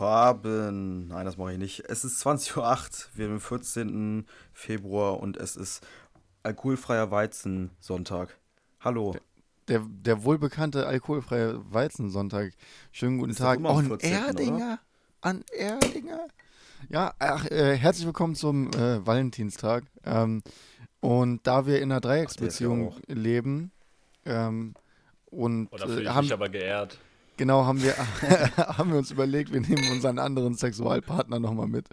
Paben. Nein, das mache ich nicht. Es ist 20.08 Uhr. Wir haben den 14. Februar und es ist alkoholfreier Weizensonntag. Hallo. Der, der wohlbekannte alkoholfreie Weizensonntag. Schönen guten Ist Tag. Oh, an 14., Erdinger. An Erdinger. Ja, ach, äh, herzlich willkommen zum äh, Valentinstag. Ähm, und da wir in einer Dreiecksbeziehung auch. leben ähm, und Oder fühle äh, ich haben, mich aber geehrt. Genau haben wir, haben wir uns überlegt, wir nehmen unseren anderen Sexualpartner nochmal mit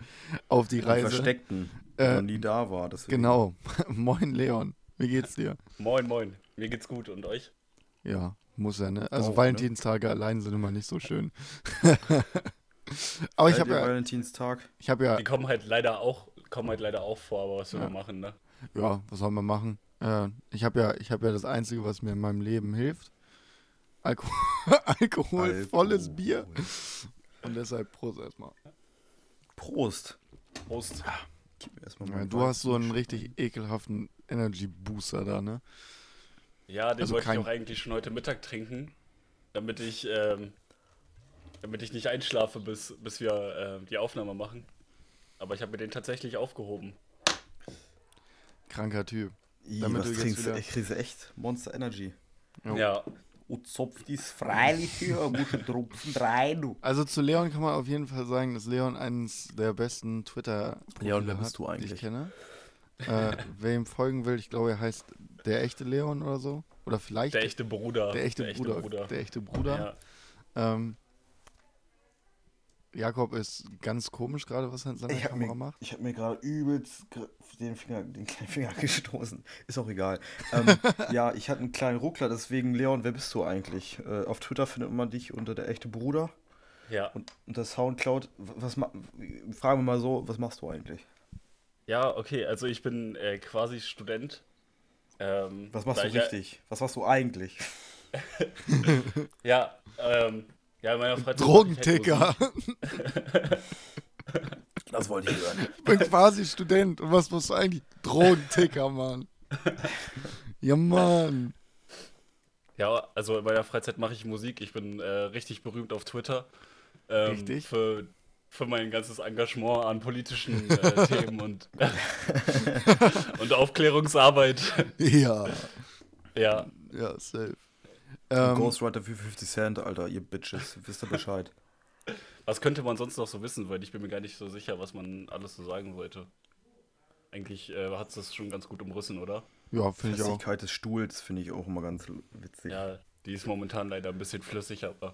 auf die Den Reise. Versteckten, der Äh, noch nie da war. Deswegen. Genau. Moin Leon. Wie geht's dir? Moin, moin. Mir geht's gut und euch? Ja, muss ja, ne? Also Auch, ne? Valentinstage allein sind immer nicht so schön. aber ich habe ja, Valentinstag. ich habe ja, Die kommen halt leider auch, kommen halt leider auch vor, aber was wir Ja. machen, ne? ja, was soll man machen? Äh, ich habe ja, ich habe ja das Einzige, was mir in meinem Leben hilft. Alko Alkoholvolles Alkohol. Bier. Und deshalb Prost erstmal. Prost. Prost. Ja, du hast so einen richtig ekelhaften Energy Booster da, ne? Ja, den Also wollte kein- ich auch eigentlich schon heute Mittag trinken, damit ich, ähm, damit ich nicht einschlafe, bis, bis wir äh, die Aufnahme machen. Aber ich habe mir den tatsächlich aufgehoben. Kranker Typ. Ih, damit was du jetzt trinkst du? wieder- Ich kriege echt Monster Energy. Jo. Ja, Und zopft dies freilich hier, muss ein Tropfen rein, du. Also zu Leon kann man auf jeden Fall sagen, dass Leon eines der besten twitter Leon, wer hat, bist du die eigentlich? ich kenne. äh, wer ihm folgen will, ich glaube, er heißt der echte Leon oder so. Oder vielleicht der echte Bruder. der echte Bruder. Der echte Bruder. Ja. Ähm, Jakob ist ganz komisch gerade, was er in seiner Ich habe Kamera mir, macht. ich hab mir gerade übelst den, Finger, den kleinen Finger gestoßen. Ist auch egal. Ähm, ja, ich hatte einen kleinen Ruckler, deswegen, Leon, wer bist du eigentlich? Äh, auf Twitter findet man dich unter der echte Bruder ja. und unter Soundcloud. Was ma fragen wir mal so, was machst du eigentlich? Ja, okay, also ich bin äh, quasi Student. Ähm, Was machst du ich ja- richtig? Was machst du eigentlich? Ja, ähm, ja, in meiner ich Drogenticker. Das wollte ich hören. Ich bin quasi Student. Und was musst du eigentlich? Drogenticker, Mann. Ja, Mann. Ja, also in meiner Freizeit mache ich Musik. Ich bin äh, richtig berühmt auf Twitter. Ähm, Richtig? Für, für mein ganzes Engagement an politischen äh, Themen und, und Aufklärungsarbeit. Ja. Ja, Ja, safe. Ähm, Ghostwriter für 50 Cent, Alter, ihr Bitches. Wisst ihr Bescheid? was könnte man sonst noch so wissen? Weil ich bin mir gar nicht so sicher, was man alles so sagen wollte. Eigentlich äh, hat es das schon ganz gut umrissen, oder? ja, finde ich auch. Festigkeit des Stuhls finde ich auch immer ganz witzig. Ja, die ist momentan leider ein bisschen flüssig, aber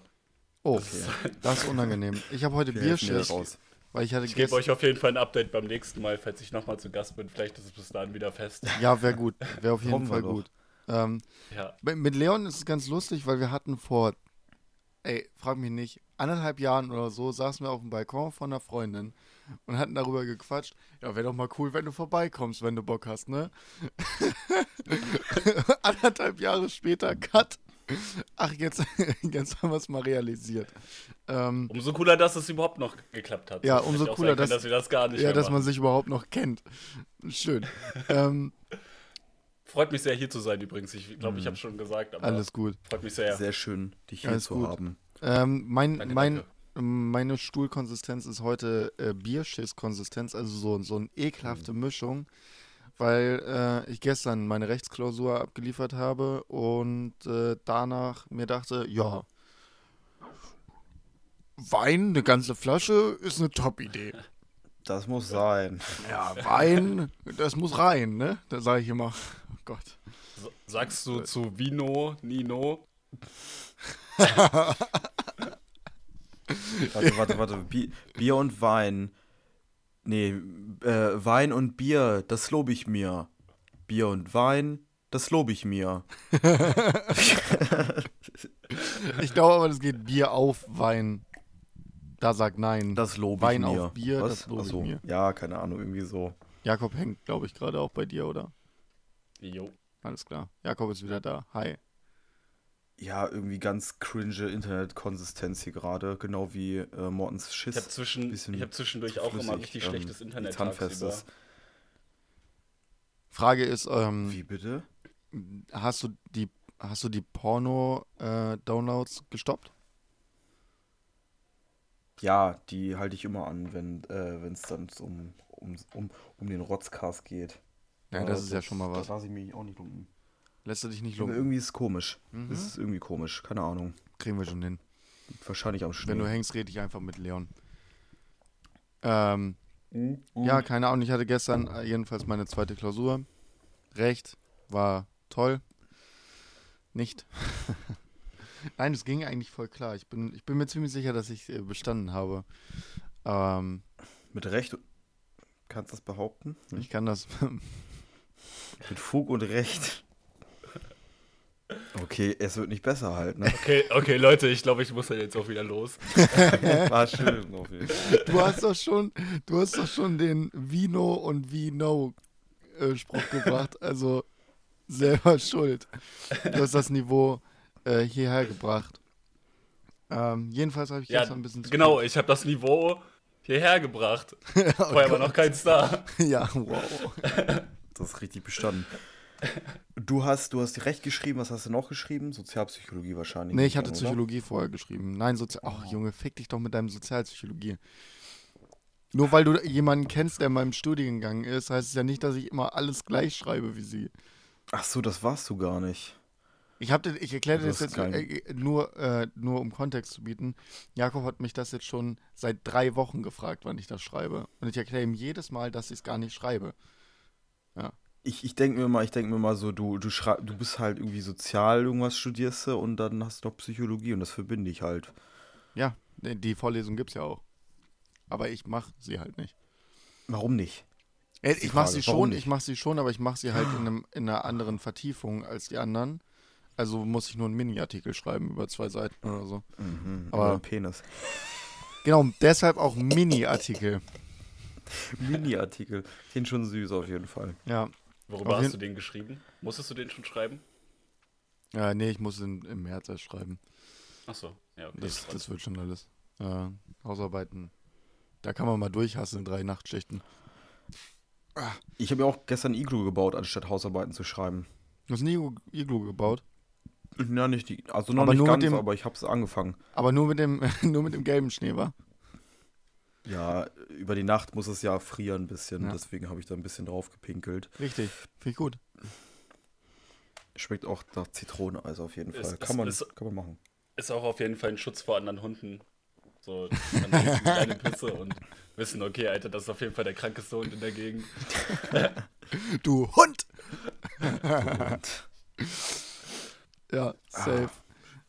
Oh, Okay. das ist unangenehm. Ich habe heute raus. weil ich hatte ich gebe euch auf jeden Fall ein Update beim nächsten Mal, falls ich nochmal zu Gast bin. Vielleicht ist es bis dahin wieder fest. Ja, wäre gut. Wäre auf jeden Fall doch. Ähm, Ja, mit Leon ist es ganz lustig, weil wir hatten vor, ey, frag mich nicht, anderthalb Jahren oder so, saßen wir auf dem Balkon von einer Freundin und hatten darüber gequatscht. Ja, wäre doch mal cool, wenn du vorbeikommst, wenn du Bock hast, ne? anderthalb Jahre später, Cut. Ach, jetzt, jetzt haben wir es mal realisiert. Ähm, umso cooler, dass es überhaupt noch geklappt hat. Ja, umso cooler, können, dass- dass wir das gar nicht ja, dass man sich überhaupt noch kennt. Schön. ähm, Freut mich sehr, hier zu sein übrigens. Ich glaube, ich habe schon gesagt, aber Mhm. alles gut. freut mich sehr. Sehr schön, dich hier Alles zu gut. haben. Ähm, mein, Danke, mein, danke. Meine Stuhlkonsistenz ist heute äh, Bierschiss-Konsistenz, also so, so eine ekelhafte Mhm. Mischung, weil äh, ich gestern meine Rechtsklausur abgeliefert habe und äh, danach mir dachte, ja, Wein, eine ganze Flasche, ist eine Top-Idee. Das muss sein. Ja, Wein, das muss rein, ne? Da sage ich immer, Gott. S- Sagst du zu Vino, Nino? Warte, warte, warte. Bi Bier und Wein. Nee, äh, Wein und Bier, das lobe ich mir. Bier und Wein, das lobe ich mir. Ich glaube aber, das geht Bier auf Wein. Da sagt nein. Das lobe Wein ich mir. auf Bier, Was? das lobe ich Ach so. mir. Ja, keine Ahnung, irgendwie so. Jakob hängt, glaube ich, gerade auch bei dir, oder? Jo. Alles klar. Jakob ist wieder da. Hi. Ja, irgendwie ganz cringe Internetkonsistenz hier gerade, genau wie äh, Mortens Schiss. Ich habe zwischen, hab zwischendurch auch immer richtig ähm, schlechtes Internet tagsüber. Frage ist, ähm, Wie bitte? hast du die, hast du die Porno-Downloads gestoppt? Ja, die halte ich immer an, wenn äh, es dann um, um, um, um den Rotzcast geht. Ja, Aber das ist ja schon mal was. Da lasse ich mich auch nicht lumpen. Lässt du dich nicht lumpen? irgendwie ist es komisch. Mhm. Es ist irgendwie komisch, keine Ahnung. Kriegen wir schon hin. Wahrscheinlich am Schnee. Wenn du hängst, rede ich einfach mit Leon. Ähm, Mhm. ja, keine Ahnung. Ich hatte gestern äh, jedenfalls meine zweite Klausur. Recht, war toll. Nicht. Nein, es ging eigentlich voll klar. Ich bin, ich bin mir ziemlich sicher, dass ich äh, bestanden habe. Ähm, Mit Recht kannst du das behaupten? ich kann das. Mit Fug und Recht. Okay, es wird nicht besser halt, ne? Okay, okay, Leute, ich glaube, ich muss dann jetzt auch wieder los. War schön auf jeden Fall. Du hast doch schon, du hast doch schon den Vino und Vino äh, Spruch gebracht. Also selber schuld. Du hast das Niveau äh, hierher gebracht. Ähm, jedenfalls habe ich Ja, ein bisschen zu genau, ich habe das Niveau hierher gebracht. oh Vorher war noch kein Star. Ja, wow. Das ist richtig bestanden. Du hast, du hast Recht geschrieben, was hast du noch geschrieben? Sozialpsychologie wahrscheinlich. Nee, ich hatte dann, Psychologie vorher geschrieben. Nein, Sozial. Ach, Junge, fick dich doch mit deinem Sozialpsychologie. Nur weil du jemanden kennst, der in meinem Studiengang ist, heißt es ja nicht, dass ich immer alles gleich schreibe wie sie. Oder? Ach so, das warst du gar nicht. Ich, hab, ich erkläre dir Das jetzt kein- äh, nur, äh, nur um Kontext zu bieten. Jakob hat mich das jetzt schon seit drei Wochen gefragt, wann ich das schreibe. Und ich erkläre ihm jedes Mal, dass ich es gar nicht schreibe. Ich, ich denke mir mal, ich denke mir mal so, du, du schrei du bist halt irgendwie sozial, irgendwas studierst du und dann hast du noch Psychologie und das verbinde ich halt. Ja, die die Vorlesung gibt es ja auch. Aber ich mache sie halt nicht. Warum nicht? Äh, die Ich mache sie schon, ich mache sie schon, aber ich mache sie halt in, einem, in einer anderen Vertiefung als die anderen. Also muss ich nur einen Mini-Artikel schreiben über zwei Seiten oder so. Mhm, Aber- aber Penis. Genau, deshalb auch Mini-Artikel. Mini-Artikel. Den schon süß auf jeden Fall. Ja. Worüber hast du den geschrieben? Musstest du den schon schreiben? ja, nee, ich muss in, im März erst schreiben. Achso, ja, okay. Das, das wird schon alles. Äh, Hausarbeiten. Da kann man mal durchhasseln, drei Nachtschichten. Ich habe ja auch gestern Iglu gebaut, anstatt Hausarbeiten zu schreiben. Du hast nie Iglu- gebaut, Ja, nicht die, also noch Aber nicht nur mit ganz, dem- aber ich habe es angefangen. aber nur mit dem, nur mit dem gelben Schnee, war. Ja, über die Nacht muss es ja frieren ein bisschen, Ja. deswegen habe ich da ein bisschen drauf gepinkelt. Richtig, finde ich gut. Schmeckt auch nach Zitroneneis auf jeden Fall. Ist- kann, man, ist- kann man machen. Ist auch auf jeden Fall ein Schutz vor anderen Hunden. So, dann die kleine Pisse und wissen, okay, Alter, das ist auf jeden Fall der krankeste Hund in der Gegend. Du Hund! Und Ja, safe.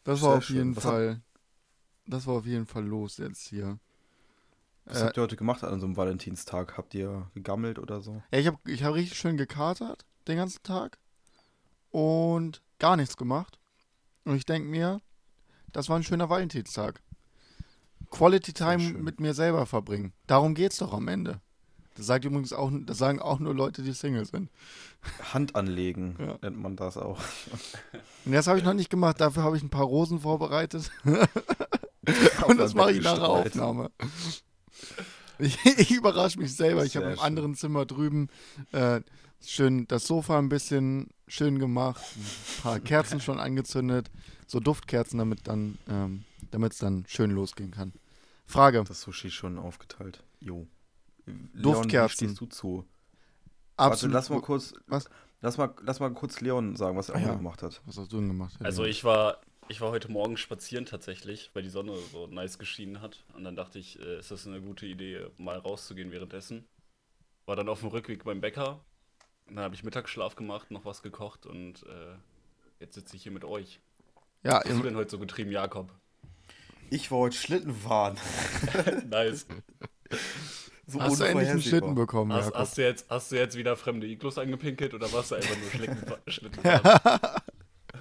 Das war auf schön. jeden hab- Fall. Das war auf jeden Fall los jetzt hier. Was Äh, habt ihr heute gemacht an so einem Valentinstag? Habt ihr gegammelt oder so? ja, ich habe ich hab richtig schön gekatert den ganzen Tag und gar nichts gemacht. Und ich denke mir, das war ein schöner Valentinstag. Quality Time mit mir selber verbringen. Darum geht's doch am Ende. Das sagt übrigens auch, das sagen auch nur Leute, die Single sind. Hand anlegen Ja. nennt man das auch. Und das habe ich noch nicht gemacht. Dafür habe ich ein paar Rosen vorbereitet. Und das mache ich nach der. Aufnahme. Ich, ich überrasche mich selber. Ich habe im anderen Zimmer drüben äh, schön das Sofa ein bisschen schön gemacht, ein paar Kerzen schon angezündet, so Duftkerzen, damit dann, ähm, damit es dann schön losgehen kann. Frage: Das Sushi schon aufgeteilt. Jo. Leon, wie Duftkerzen. stehst du zu? Warte, Absolut. lass mal kurz. Was? Lass mal, lass mal kurz Leon sagen, was er Ah, ja. gemacht hat. Was hast du denn gemacht? Also ich war, ich war heute Morgen spazieren tatsächlich, weil die Sonne so nice geschienen hat. Und dann dachte ich, äh, ist das eine gute Idee, mal rauszugehen währenddessen. War dann auf dem Rückweg beim Bäcker. Und dann habe ich Mittagsschlaf gemacht, noch was gekocht und äh, jetzt sitze ich hier mit euch. ja, Was hast du denn heute so getrieben, Jakob? Ich war heute Schlitten fahren. nice. So hast du endlich einen Schlitten bekommen, Hast, Jakob? hast, du jetzt, hast du jetzt wieder fremde Iglus angepinkelt oder warst du einfach nur Schlitten, Schlitten fahren?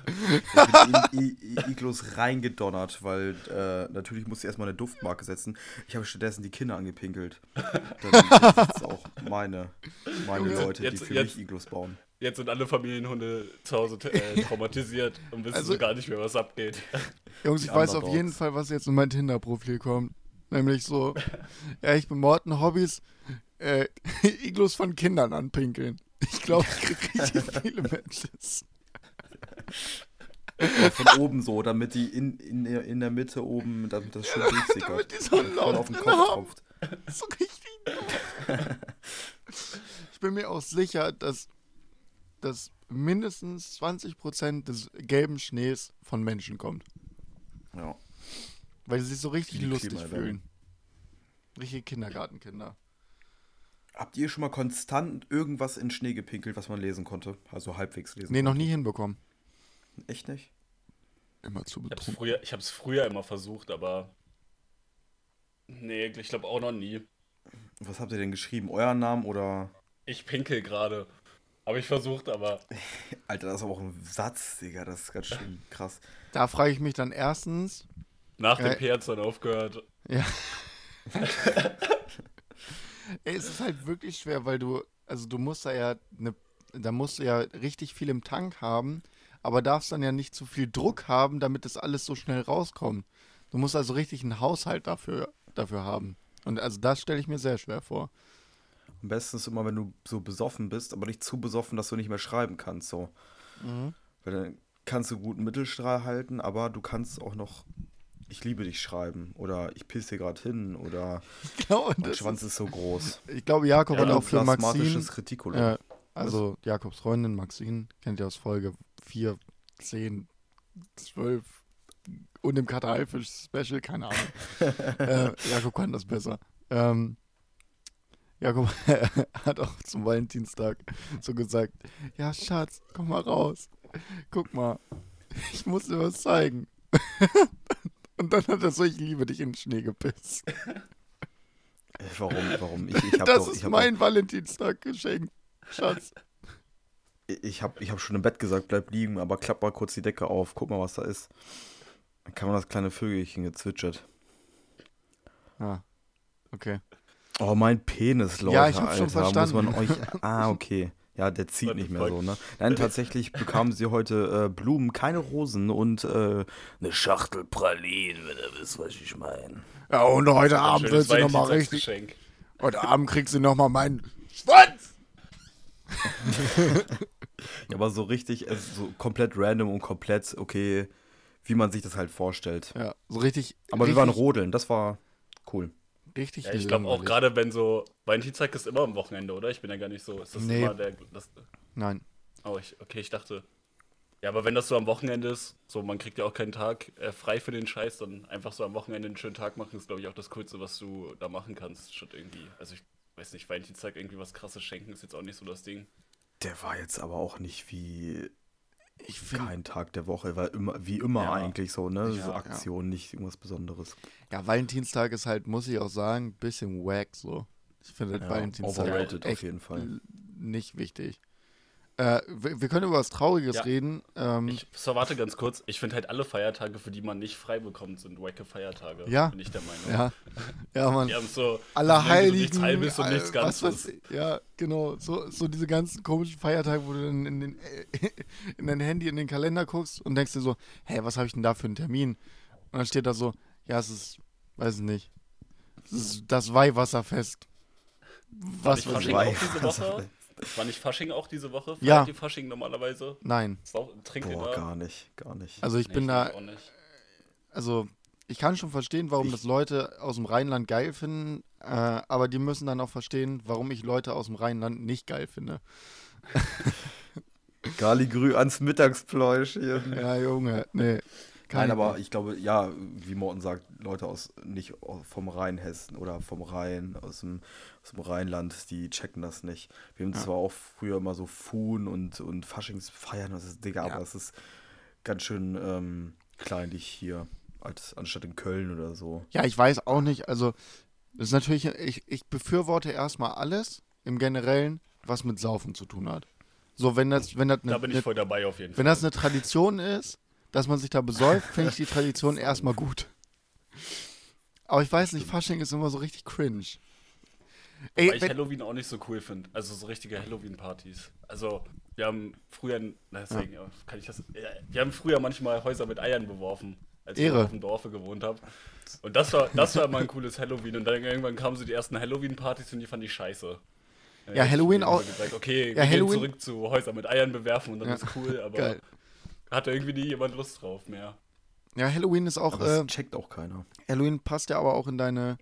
Ich bin in I- Iglos reingedonnert, weil äh, natürlich musste ich erstmal eine Duftmarke setzen. Ich habe stattdessen die Kinder angepinkelt. Dann sind auch meine, meine Leute, jetzt- die für jetzt- mich Iglos bauen. Jetzt sind alle Familienhunde zu Hause äh, traumatisiert und wissen Also- so gar nicht mehr, was abgeht. Jungs, ich Die weiß auf jeden Fall, was jetzt in mein Tinder-Profil kommt. Nämlich so, ja, ich bin Morten Hobbys, äh, Iglus von Kindern anpinkeln. Ich glaube, ich kriege richtig viele Matches. Ja, von oben so, damit die in, in, der- in der Mitte oben, damit das schön durchsickert. Damit die so laut auf den Kopf tropft. So richtig. ich bin mir auch sicher, dass, dass mindestens 20% des gelben Schnees von Menschen kommt. Ja. Weil sie sich so richtig Die lustig Klimaerwärmung. fühlen. Richtige Kindergartenkinder. Habt ihr schon mal konstant irgendwas in Schnee gepinkelt, was man lesen konnte? Also halbwegs lesen Nee, noch konnte? nie hinbekommen. Echt nicht? Immer zu Ich hab's betrunken. früher, ich hab's früher immer versucht, aber. Nee, ich glaube auch noch nie. Was habt ihr denn geschrieben? Euren Namen oder. Ich pinkel gerade. Habe ich versucht, aber. Alter, das ist aber auch ein Satz, Digga. Das ist ganz schön krass. Da frage ich mich dann erstens, Nach dem P hat's dann aufgehört. ja. Ey, es ist halt wirklich schwer, weil du, also du musst da ja eine, da musst du ja richtig viel im Tank haben, aber darfst dann ja nicht zu viel Druck haben, damit das alles so schnell rauskommt. Du musst also richtig einen Haushalt dafür, dafür haben. Und also das stelle ich mir sehr schwer vor. Am besten ist immer, wenn du so besoffen bist, aber nicht zu besoffen, dass du nicht mehr schreiben kannst. So. Weil dann kannst du guten Mittelstrahl halten, aber du kannst auch noch Ich liebe dich schreiben oder ich pisse gerade hin oder Ich glaube, mein Schwanz ist so groß. Ich glaube, Jakob hat auch für Retikulum. äh, also Jakobs Freundin Maxine, kennt ihr aus Folge 4, 10, 12 und im Kater Haifisch Special, keine Ahnung. äh, Jakob kann das besser. Ähm, Jakob hat auch zum Valentinstag so gesagt, ja Schatz, komm mal raus. Guck mal, ich muss dir was zeigen. und dann hat er so, ich liebe dich in den Schnee gepisst. Warum? Warum? Ich, ich Das doch, ist mein Valentinstag-Geschenk, Schatz. ich hab, ich hab schon im Bett gesagt, bleib liegen, aber klapp mal kurz die Decke auf, guck mal, was da ist. Dann kann man das kleine Vögelchen gezwitschert. Ah, okay. Oh, mein Penis, Leute, Ja, ich hab schon Alter, Muss man verstanden. euch. Ah, okay. Ja, der zieht nicht mehr so, ne? Nein, tatsächlich bekamen sie heute äh, Blumen, keine Rosen und äh, eine Schachtel Pralinen, wenn ihr wisst, was ich meine. Ja, und heute Abend wird sie nochmal richtig. Heute Abend kriegst du nochmal meinen Schwanz! Ja, aber so richtig, äh, so komplett random und komplett, okay, wie man sich das halt vorstellt. Ja, so richtig. Aber richtig, wir waren rodeln, das war cool. Richtig Ja, ich glaube auch gerade, wenn so. Valentinstag ist immer am Wochenende, oder? Ich bin ja gar nicht so. Ist das Nee. immer der. Das, Nein. oh, ich, okay, ich dachte. Ja, aber wenn das so am Wochenende ist, so man kriegt ja auch keinen Tag äh, frei für den Scheiß, dann einfach so am Wochenende einen schönen Tag machen, ist glaube ich auch das Coolste, was du da machen kannst, statt irgendwie. Also ich weiß nicht, Valentinstag irgendwie was krasses schenken ist jetzt auch nicht so das Ding. Der war jetzt aber auch nicht wie Ich finde. kein Tag der Woche, war immer, wie immer Ja. eigentlich so, ne? Ja, so ja. Aktion, nicht irgendwas Besonderes. Ja, Valentinstag ist halt, muss ich auch sagen, ein bisschen wack so. Ich finde Ja, Valentinstag overrated auf echt jeden Fall. nicht wichtig. Äh, wir, wir können über was Trauriges Ja. reden. Ähm, Ich so, warte ganz kurz. Ich finde halt alle Feiertage, für die man nicht frei bekommt, sind wacke Feiertage. Ja. Bin ich der Meinung. ja, ja, man. Die haben so. die Aller nennen so Heiligen, Nichts Halbes und nichts was Ganzes. weiß ich. Ja, genau. So, so diese ganzen komischen Feiertage, wo du dann in, den, in dein Handy, in den Kalender guckst und denkst dir so, hey, was habe ich denn da für einen Termin? Und dann steht da so, ja, es ist, weiß ich nicht, es ist das Weihwasserfest. Was ich weiß Ich? auch? War nicht Fasching auch diese Woche? Ja. Feiert ihr Fasching normalerweise? Nein, Sau- Trinkt ihr Boah, da? gar nicht, gar nicht. also ich Nee, bin da, auch nicht. also ich kann schon verstehen, warum Ich- das Leute aus dem Rheinland geil finden, äh, aber die müssen dann auch verstehen, warum ich Leute aus dem Rheinland nicht geil finde. Galigrü ans Mittagspläuschen. Ja, Junge, nee. Nein, aber ich glaube, ja, wie Morten sagt, Leute aus nicht vom Rheinhessen oder vom Rhein, aus dem, aus dem Rheinland, die checken das nicht. Wir haben Ja. zwar auch früher immer so Fuhn und, und Faschingsfeiern, das ist, Digga, Ja. aber es ist ganz schön ähm, kleinlich hier, als anstatt in Köln oder so. Ja, ich weiß auch nicht. Also, das ist natürlich, ich, ich befürworte erstmal alles im Generellen, was mit Saufen zu tun hat. So, wenn das, wenn das Da eine, bin ich voll dabei auf jeden wenn Fall. das eine Tradition ist, dass man sich da besäuft, finde ich die Tradition erstmal gut. Aber ich weiß nicht, Fasching ist immer so richtig cringe. Ey, Weil ich Halloween auch nicht so cool finde. Also so richtige Halloween-Partys. Also, wir haben früher, deswegen, ja, kann ich das, ja, wir haben früher manchmal Häuser mit Eiern beworfen, als ich Ehre. noch auf dem Dorfe gewohnt habe. Und das war, das war immer ein cooles Halloween. Und dann irgendwann kamen so die ersten Halloween-Partys und die fand ich scheiße. Ja, ich Halloween auch- Gesagt, okay, Ja, wir gehen Halloween- zurück zu Häuser mit Eiern bewerfen und dann Ja, ist cool, aber geil. Hat irgendwie nie jemand Lust drauf mehr. Ja, Halloween ist auch, Aber das äh, checkt auch keiner. Halloween passt ja aber auch in deine,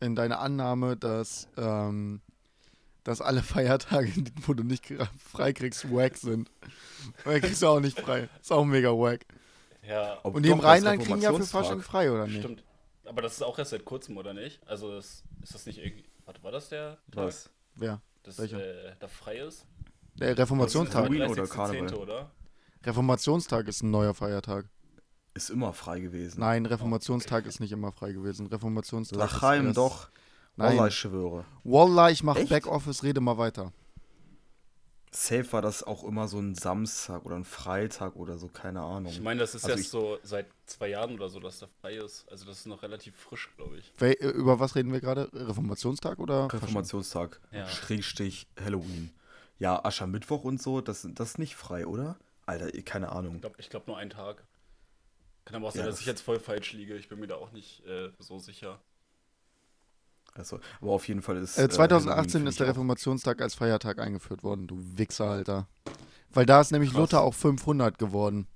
in deine Annahme, dass, ähm, dass alle Feiertage, wo du nicht frei kriegst, wack sind. Weil kriegst du auch nicht frei. Ist auch mega wack. Ja, Und die im Rheinland kriegen ja für. Fasching frei, oder nicht? stimmt. Aber das ist auch erst seit kurzem, oder nicht? Also das, ist das nicht irgendwie. Warte, war das der Tag, Was? Wer? das welcher? äh, da frei ist? Der Reformationstag. Halloween oder der 30.10., Karneval? oder? Reformationstag ist ein neuer Feiertag. Ist immer frei gewesen. Nein, Reformationstag ist nicht immer frei gewesen. Reformationstag ist Lachheim erst- doch. Nein. Wallah, ich schwöre. Wallah, ich mach Echt? Backoffice, rede mal weiter. Safe war das auch immer so ein Samstag oder ein Freitag oder so, keine Ahnung. Ich meine, das ist Also erst so seit zwei Jahren oder so, dass der frei ist. Also das ist noch relativ frisch, glaube ich. Wel äh, über was reden wir gerade? Reformationstag oder? Reformationstag, Ja. Schrägstich Halloween. Ja, Aschermittwoch und so, das, das ist nicht frei, oder? Alter, keine Ahnung. Ich glaube ich glaub nur einen Tag. Kann aber auch Ja, sein, dass das- ich jetzt voll falsch liege. Ich bin mir da auch nicht äh, so sicher. Also, aber auf jeden Fall ist. Äh, äh, 2018 Halloween, ist der Reformationstag als Feiertag eingeführt worden, du Wichser, Alter. Weil da ist nämlich Krass. Luther auch 500 geworden.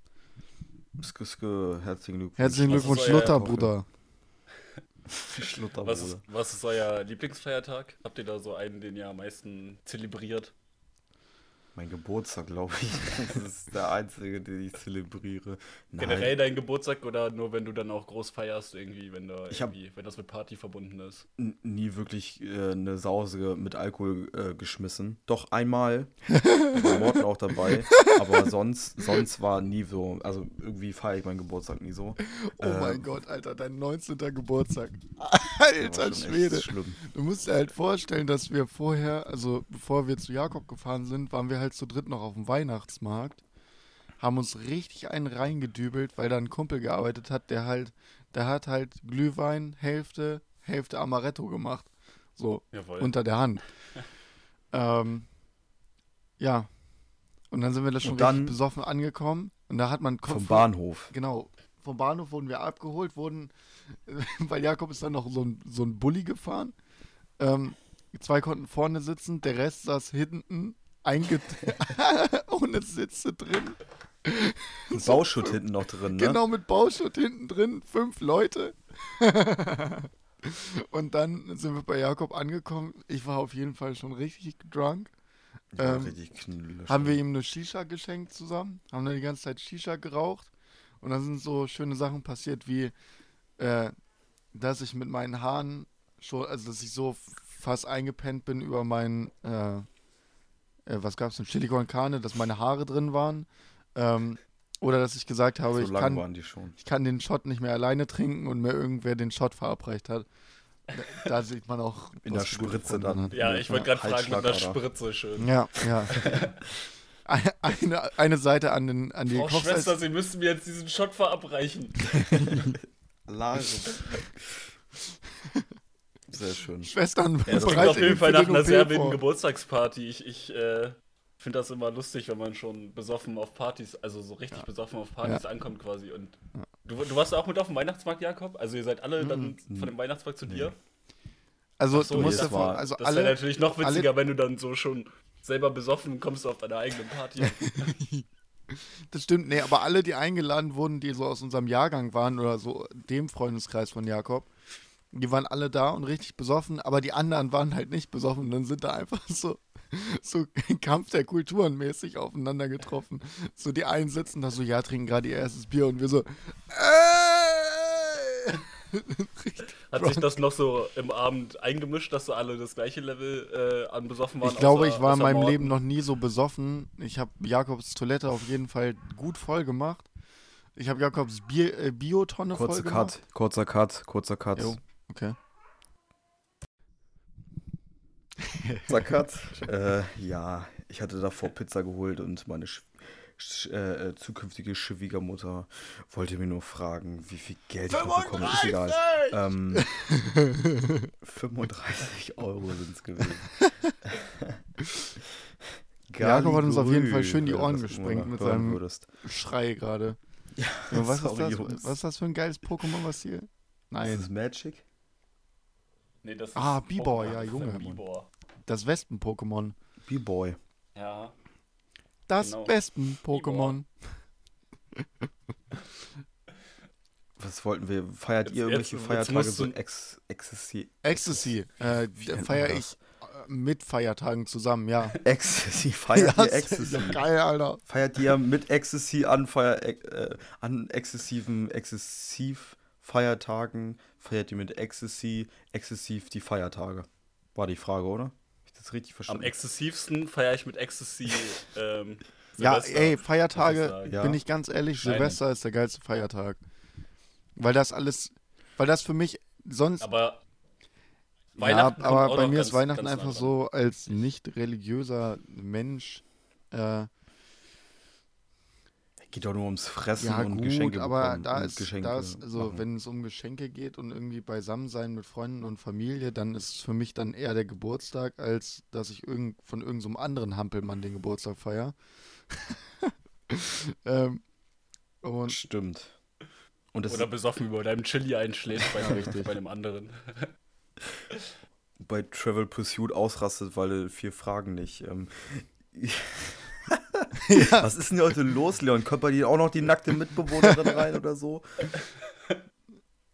Sk- sk- Herzlichen Glückwunsch. Herzlichen Glückwunsch, euer- Luther, Bruder. Schlutter, Was ist, Bruder. was ist euer Lieblingsfeiertag? Habt ihr da so einen, den ihr am meisten zelebriert? Mein Geburtstag, glaube ich. Das ist der einzige, den ich zelebriere. Nein. Generell dein Geburtstag oder nur wenn du dann auch groß feierst, irgendwie, wenn da irgendwie, wenn das mit Party verbunden ist? nie wirklich äh, eine Sause mit Alkohol äh, geschmissen. Doch einmal. War Morten auch dabei. Aber sonst, sonst war nie so. Also irgendwie feiere ich meinen Geburtstag nie so. Oh Äh, mein Gott, Alter, dein 19. Geburtstag. Alter Schwede. Du musst dir halt vorstellen, dass wir vorher, also bevor wir zu Jakob gefahren sind, waren wir halt zu dritt noch auf dem Weihnachtsmarkt, haben uns richtig einen reingedübelt, weil da ein Kumpel gearbeitet hat, der halt, der hat halt Glühwein, Hälfte, Hälfte Amaretto gemacht. So, Jawohl. unter der Hand. ähm, ja. Und dann sind wir da schon richtig besoffen angekommen. Und da hat man Vom Kopf- Bahnhof. Genau. Vom Bahnhof wurden wir abgeholt, wurden, weil Jakob ist dann noch so ein, so ein Bulli gefahren. Ähm, zwei konnten vorne sitzen, der Rest saß hinten, einge ohne Sitze drin. Ein Bauschutt hinten noch drin, ne? Genau mit Bauschutt hinten drin, fünf Leute. Und dann sind wir bei Jakob angekommen. Ich war auf jeden Fall schon richtig drunk. Ähm, richtig haben wir ihm eine Shisha geschenkt zusammen, haben dann die ganze Zeit Shisha geraucht und dann sind so schöne Sachen passiert wie, äh, dass ich mit meinen Haaren schon, also dass ich so fast eingepennt bin über meinen, äh, äh, was gab's denn, Chili con Carne, dass meine Haare drin waren, ähm, oder dass ich gesagt habe, so ich kann, waren die schon. ich kann den Shot nicht mehr alleine trinken und mir irgendwer den Shot verabreicht hat. Da, da sieht man auch, In der Spritze dann. ja, ich wollte gerade fragen, mit einer Halsschlagader. Spritze schön. Ja, ja. Eine, eine Seite an, den, an die Frau Kochsalz- Schwester, Sie müssten mir jetzt diesen Shot verabreichen. Lage. Sehr schön. Schwestern Ja, das Das klingt auf jeden Fall nach einer sehr wilden. Geburtstagsparty. Ich, ich äh, finde das immer lustig, wenn man schon besoffen auf Partys, also so richtig besoffen auf Partys ankommt quasi. Und du, du warst auch mit auf dem Weihnachtsmarkt, Jakob? Also ihr seid alle dann von dem Weihnachtsmarkt zu dir? Also so, du musst das davon, war- also Das wäre alle, natürlich noch alle- witziger, wenn du dann so schon selber besoffen kommst auf deine eigene Party. das stimmt, nee, aber alle, die eingeladen wurden, die so aus unserem Jahrgang waren oder so dem Freundeskreis von Jakob, die waren alle da und richtig besoffen, aber die anderen waren halt nicht besoffen und dann sind da einfach so so Kampf der Kulturen mäßig aufeinander getroffen. So die einen sitzen da so, ja, trinken gerade ihr erstes Bier und wir so, äh, Hat sich das noch so im Abend eingemischt, dass so alle das gleiche Level äh, an besoffen waren? Ich glaube, außer- ich war in meinem Morten? Leben noch nie so besoffen. Ich habe Jakobs Toilette auf jeden Fall gut voll gemacht. Ich habe Jakobs Bier, äh, Biotonne voll Kurzer gemacht. Cut, kurzer Cut, kurzer Cut. Okay. Cut. äh, ja, ich hatte davor Pizza geholt und meine Sch Sch äh, äh, zukünftige Schwiegermutter wollte mir nur fragen, wie viel Geld ich bekomme. Ist egal. Ähm, 35 Euro sind es gewesen. Jakob hat uns auf jeden Fall schön die Ohren das gesprengt mit seinem- Würdest. Schrei gerade. Ja, was, ist das? Was ist das für ein geiles Pokémon, was hier? Ist Nein, das Magic? Nee, das Ah, ist Bibor, Pokémon, ja, Junge. Bibor. das Wespen-Pokémon. B-Boy. Ja. Das Genau. Wespen-Pokémon. Was wollten wir? Feiert Jetzt- ihr irgendwelche jetzt- jetzt Feiertage musst so ex Ecstasy? Ecstasy. Äh, man ich äh, mit Feiertagen zusammen, ja. Ecstasy, feiert ihr Ecstasy? ja geil, Alter. Feiert ihr mit Ecstasy an, feier, äh, an exzessiven, exzessiv Feiertagen? Feiert ihr mit Ecstasy, exzessiv die Feiertage? War die Frage, oder? Hab ich das richtig Am verstanden? exzessivsten feiere ich mit Ecstasy. Ähm, Ja, ey, ich Feiertage, sagen. Ja. bin ich ganz ehrlich, Nein. Silvester ist der geilste Feiertag. Weil das alles, weil das für mich sonst. Aber ja, Weihnachten kommt aber bei mir ganz- ist Weihnachten einfach dran. so, als nicht religiöser Mensch. Äh, Geht doch nur ums Fressen ja, und gut, Geschenke aber bekommen da ist, Geschenke da ist also, machen. wenn es um Geschenke geht und irgendwie Beisammensein mit Freunden und Familie, dann ist es für mich dann eher der Geburtstag, als dass ich irgend, von irgendeinem anderen Hampelmann den Geburtstag feiere. ähm, und Stimmt. Und das Oder besoffen über deinem Chili einschläft bei, richtig. bei einem anderen. bei Travel Pursuit ausrastet, weil er vier Fragen nicht. Ähm, Was ist denn heute los, Leon? Bei dir auch noch die nackte Mitbewohnerin rein oder so?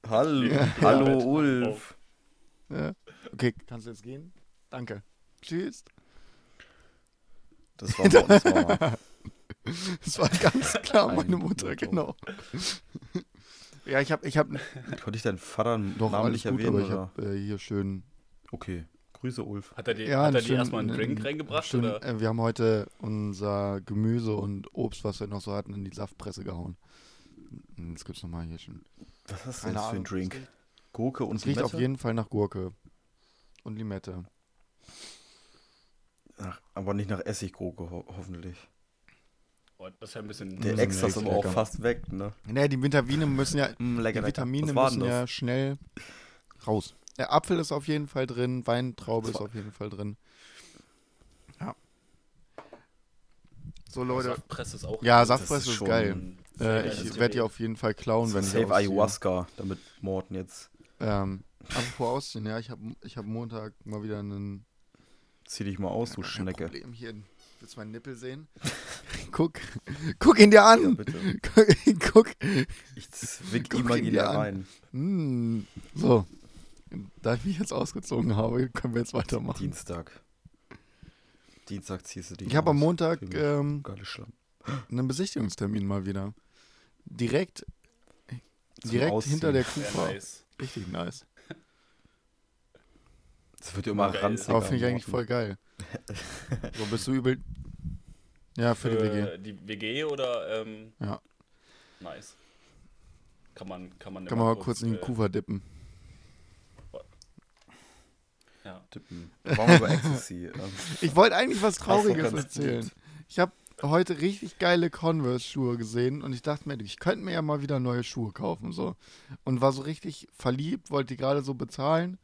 Hallo, Ja, hallo ja, Ulf. ja. okay, kannst du jetzt gehen? Danke. Tschüss. Das war Mortens Mama. Das war ganz klar Ein meine Mutter, genau. Ja, ich habe ich hab Konnte ich deinen Vater doch alles namentlich gut, erwähnen? aber ich oder? habe äh, hier schön Okay, Grüße Ulf. Hat er dir, Ja, hat er erstmal einen Drink reingebracht? schön, oder? äh, wir haben heute unser Gemüse und Obst, was wir noch so hatten, in die Saftpresse gehauen. Und Jetzt gibt's nochmal hier schon. Was hast du jetzt für einen Ahnung. Drink? Es riecht, Gurke und es riecht auf Limette? jeden Fall nach Gurke. Und Limette. Ach, aber nicht nach Essiggurke, ho hoffentlich. Oh, das ist ja ein bisschen. Der Mm, Extra ist aber auch fast weg, ne? Naja, die Vitamine müssen ja, Mm, lecker, die. Vitamine müssen ja schnell raus. Der Apfel ist auf jeden Fall drin, Weintraube ist auf jeden Fall drin. Ja. So Leute, Saftpresse ist auch. Ja, das Saftpresse ist schon geil. äh, ich werde die auf jeden Fall klauen, wenn ich Save. Ayahuasca, damit Morten jetzt. Ähm, apropos ausziehen, ja, ich habe ich hab Montag mal wieder einen Zieh dich mal aus, du kein Schnecke. Problem hier. Willst du meinen Nippel sehen? guck, guck ihn dir Ja, an. bitte. guck. Ich zwick Guck ihn imaginär dir an. rein. Hm, so, da ich mich jetzt ausgezogen habe, können wir jetzt weitermachen. Dienstag. Dienstag ziehst du dich Ich habe am. Montag Für ähm, einen Besichtigungstermin mal wieder. Direkt, Zum direkt Ausziehen. hinter der Kufa. nice. Richtig nice. Das wird ja immer Geil. ranziger. Aber finde ich eigentlich voll geil. So bist du übel. Ja, für die WG. Die WG oder. Ähm, Ja. Nice. Kann man, kann man Kann man mal kurz in die äh, Kufa dippen. Ja. Tippen. Warum über Ecstasy? Ähm, Ich wollte eigentlich was Trauriges erzählen. Ich habe heute richtig geile Converse-Schuhe gesehen und ich dachte mir, ich könnte mir ja mal wieder neue Schuhe kaufen. so Und war so richtig verliebt, wollte die gerade so bezahlen,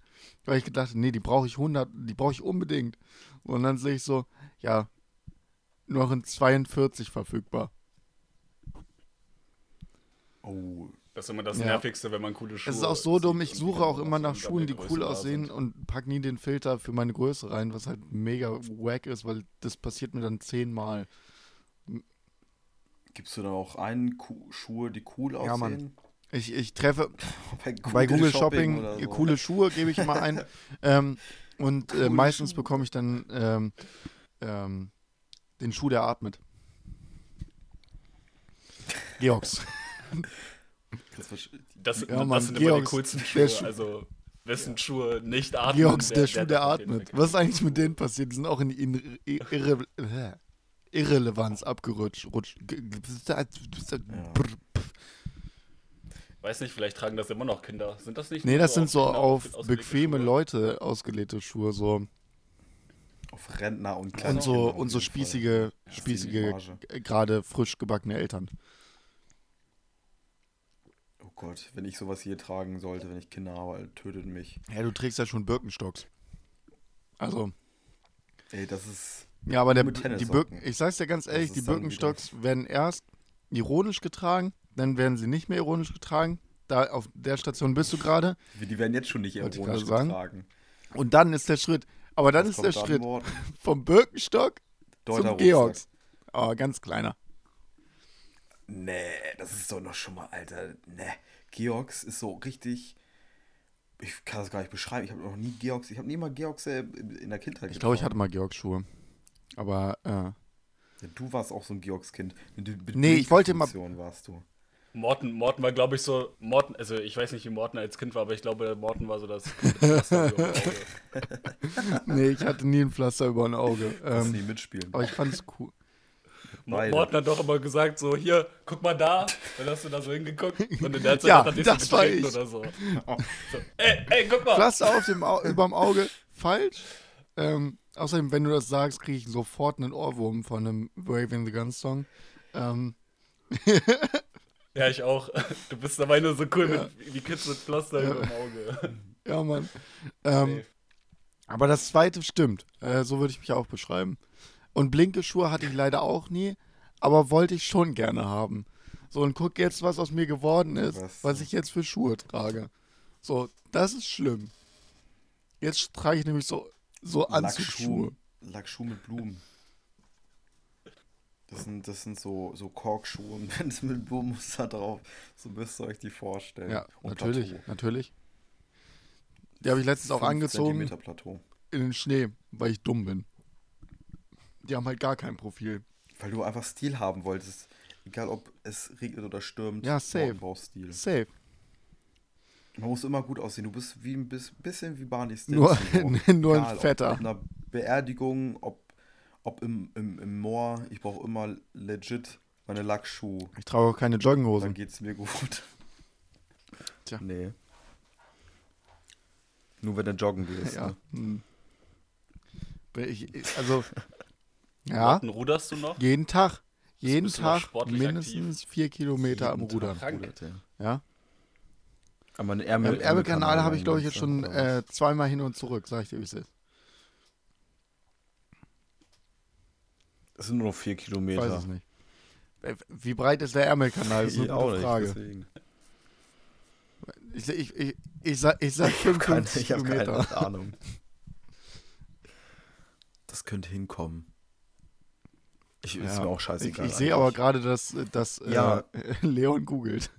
weil ich gedacht nee, die brauche ich 100, die brauche ich unbedingt. Und dann sehe ich so, ja, nur noch in 42 verfügbar. oh, Das ist immer das Ja. Nervigste, wenn man coole Schuhe Es ist auch so dumm, ich suche auch immer nach Schuhen, die cool aussehen und pack nie den Filter für meine Größe rein, was halt mega wack ist, weil das passiert mir dann zehnmal. gibst du da auch einen Ku Schuhe, die cool aussehen? Ja, Mann. Ich, ich treffe Bei Google, bei Google Shopping, oder so. coole Schuhe gebe ich immer ein. ähm, und äh, meistens bekomme ich dann ähm, ähm, den Schuh, der atmet. Georgs. Das Ja, das Mann, sind immer die Georgs, coolsten der Schuhe. Schuh- Also, wessen Schuhe nicht atmen. Georgs, der, Schuh, der, darf auf jeden atmet. Was ist eigentlich mit denen passiert? Die sind auch in die In Irre Irre Irrelevanz abgerutscht. G- Weiß nicht, vielleicht tragen das immer noch Kinder. Sind das nicht? Nee, das sind so Kinder auf bequeme Schuhe? Leute ausgelegte Schuhe, so auf Rentner und kleine und so Kinder und so Fall. spießige, spießige, gerade frisch gebackene Eltern. Oh Gott, wenn ich sowas hier tragen sollte, wenn ich Kinder habe, tötet mich. Ja, du trägst ja schon Birkenstocks. Also, Ey, das ist. ja, aber der, die. Birken, ich sag's dir ganz ehrlich, die Birkenstocks werden erst ironisch getragen, dann werden sie nicht mehr ironisch getragen. Da auf der Station bist du gerade. Die werden jetzt schon nicht ironisch getragen. Und dann ist der Schritt. Aber dann Was ist der Schritt vom Birkenstock Deuter zum Rucksack. Georgs. Aber ganz kleiner. Nee, das ist doch noch schon mal, Alter. Nee. Georgs ist so richtig. Ich kann das gar nicht beschreiben. Ich habe noch nie Georgs. Ich habe nie mal Georgs äh, in der Kindheit Ich glaube, ich hatte mal Georgs Schuhe. Aber, äh, Ja, du warst auch so ein Georgskind. Mit, mit Nee, ich wollte immer- warst du. Morten, Morten war, glaube ich, so. Morten, also ich weiß nicht, wie Morten als Kind war, aber ich glaube, Morten war so das. Nee, ich hatte nie ein Pflaster über ein Auge. Ähm, nie mitspielen. aber ich fand es cool. Beide. Morten hat doch immer gesagt, so, hier, guck mal da. Dann hast du da so hingeguckt. Und in der Zeit Ja, hat er dich das so war ich. oder so. so. Ey, ey, guck mal. Pflaster auf dem Au überm Auge, falsch. Ähm, außerdem, wenn du das sagst, kriege ich sofort einen Ohrwurm von einem Waving the Gun Song. Ähm, Ja, ich auch. Du bist dabei nur so cool Ja. mit, wie Kids mit Pflaster über dem Auge. ja, Mann. Ähm, aber das zweite stimmt. Äh, so würde ich mich auch beschreiben. Und blinke Schuhe hatte ich leider auch nie, aber wollte ich schon gerne haben. So, und guck jetzt, was aus mir geworden ist, Was? was ich jetzt für Schuhe trage. So, das ist schlimm. Jetzt trage ich nämlich so, so Anzugsschuhe. Lackschuh. Lackschuh mit Blumen. Das sind, das sind so, so Korkschuhe es mit Blumenmuster drauf, so müsst ihr euch die vorstellen. Ja, Und natürlich, Plateau. natürlich. Die habe ich letztens auch angezogen Zentimeter Plateau. in den Schnee, weil ich dumm bin. Die haben halt gar kein Profil. Weil du einfach Stil haben wolltest. Egal ob es regnet oder stürmt. Ja, safe. Stil. Safe. Man muss immer gut aussehen. Du bist wie ein bis- bisschen wie Barney Nur- Stinson. so. nur ein Fetter. Ob auf einer Beerdigung, ob, ob im, im, im Moor. Ich brauche immer legit meine Lackschuhe. Ich trage auch keine Dann Jogginghosen. geht's mir gut. Tja. Nee. Nur wenn du joggen gehst. Ja. Ne? hm. Ich- also, ja, Morten, ruderst du noch? jeden Tag. Jeden Tag mindestens vier Kilometer am Jeden Tag Rudern. Rudert, ja. Ja. Aber eine Im Ärmel, Ärmelkanal habe ich, glaube ich, jetzt schon äh, zweimal hin und zurück, sag ich dir, wie es ist. Das sind nur noch vier Ich Kilometer. weiß es nicht. Äh, Wie breit ist der Ärmelkanal? Das ist Ich eine gute Frage. Ich, ich, ich, ich, sag, ich sag Ich habe keine, 55 ich hab Kilometer. keine Ahnung. Das könnte hinkommen. Ich, Ist Ja. mir auch Ich, scheißegal. ich sehe aber gerade, dass, dass Ja. äh, Leon googelt.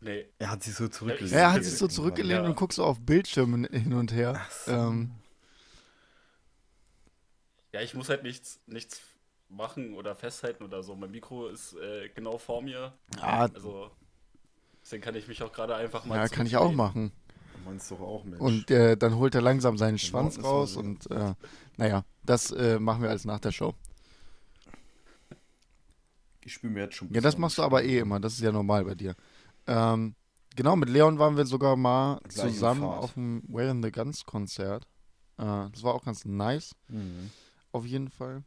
Nee. Er hat sich so zurückgelehnt. Ja, er hat sich so zurückgelehnt Ja. und guckt so auf Bildschirmen hin und her. So. Ähm, Ja, ich muss halt nichts, nichts machen oder festhalten oder so. Mein Mikro ist äh, genau vor mir. ah, Also, deswegen kann ich mich auch gerade einfach mal. ja, kann ich auch machen. Meinst du doch auch, Mensch. Und äh, dann holt er langsam seinen Genau, Schwanz das war raus und äh, naja, das äh, machen wir als nach der Show. ich spüre mir jetzt schon. Ja, das machst du aber eh immer, das ist ja normal bei dir. Ähm, genau, mit Leon waren wir sogar mal Gleiche zusammen auf dem Where in the Guns Konzert. Äh, das war auch ganz nice, Mhm. auf jeden Fall.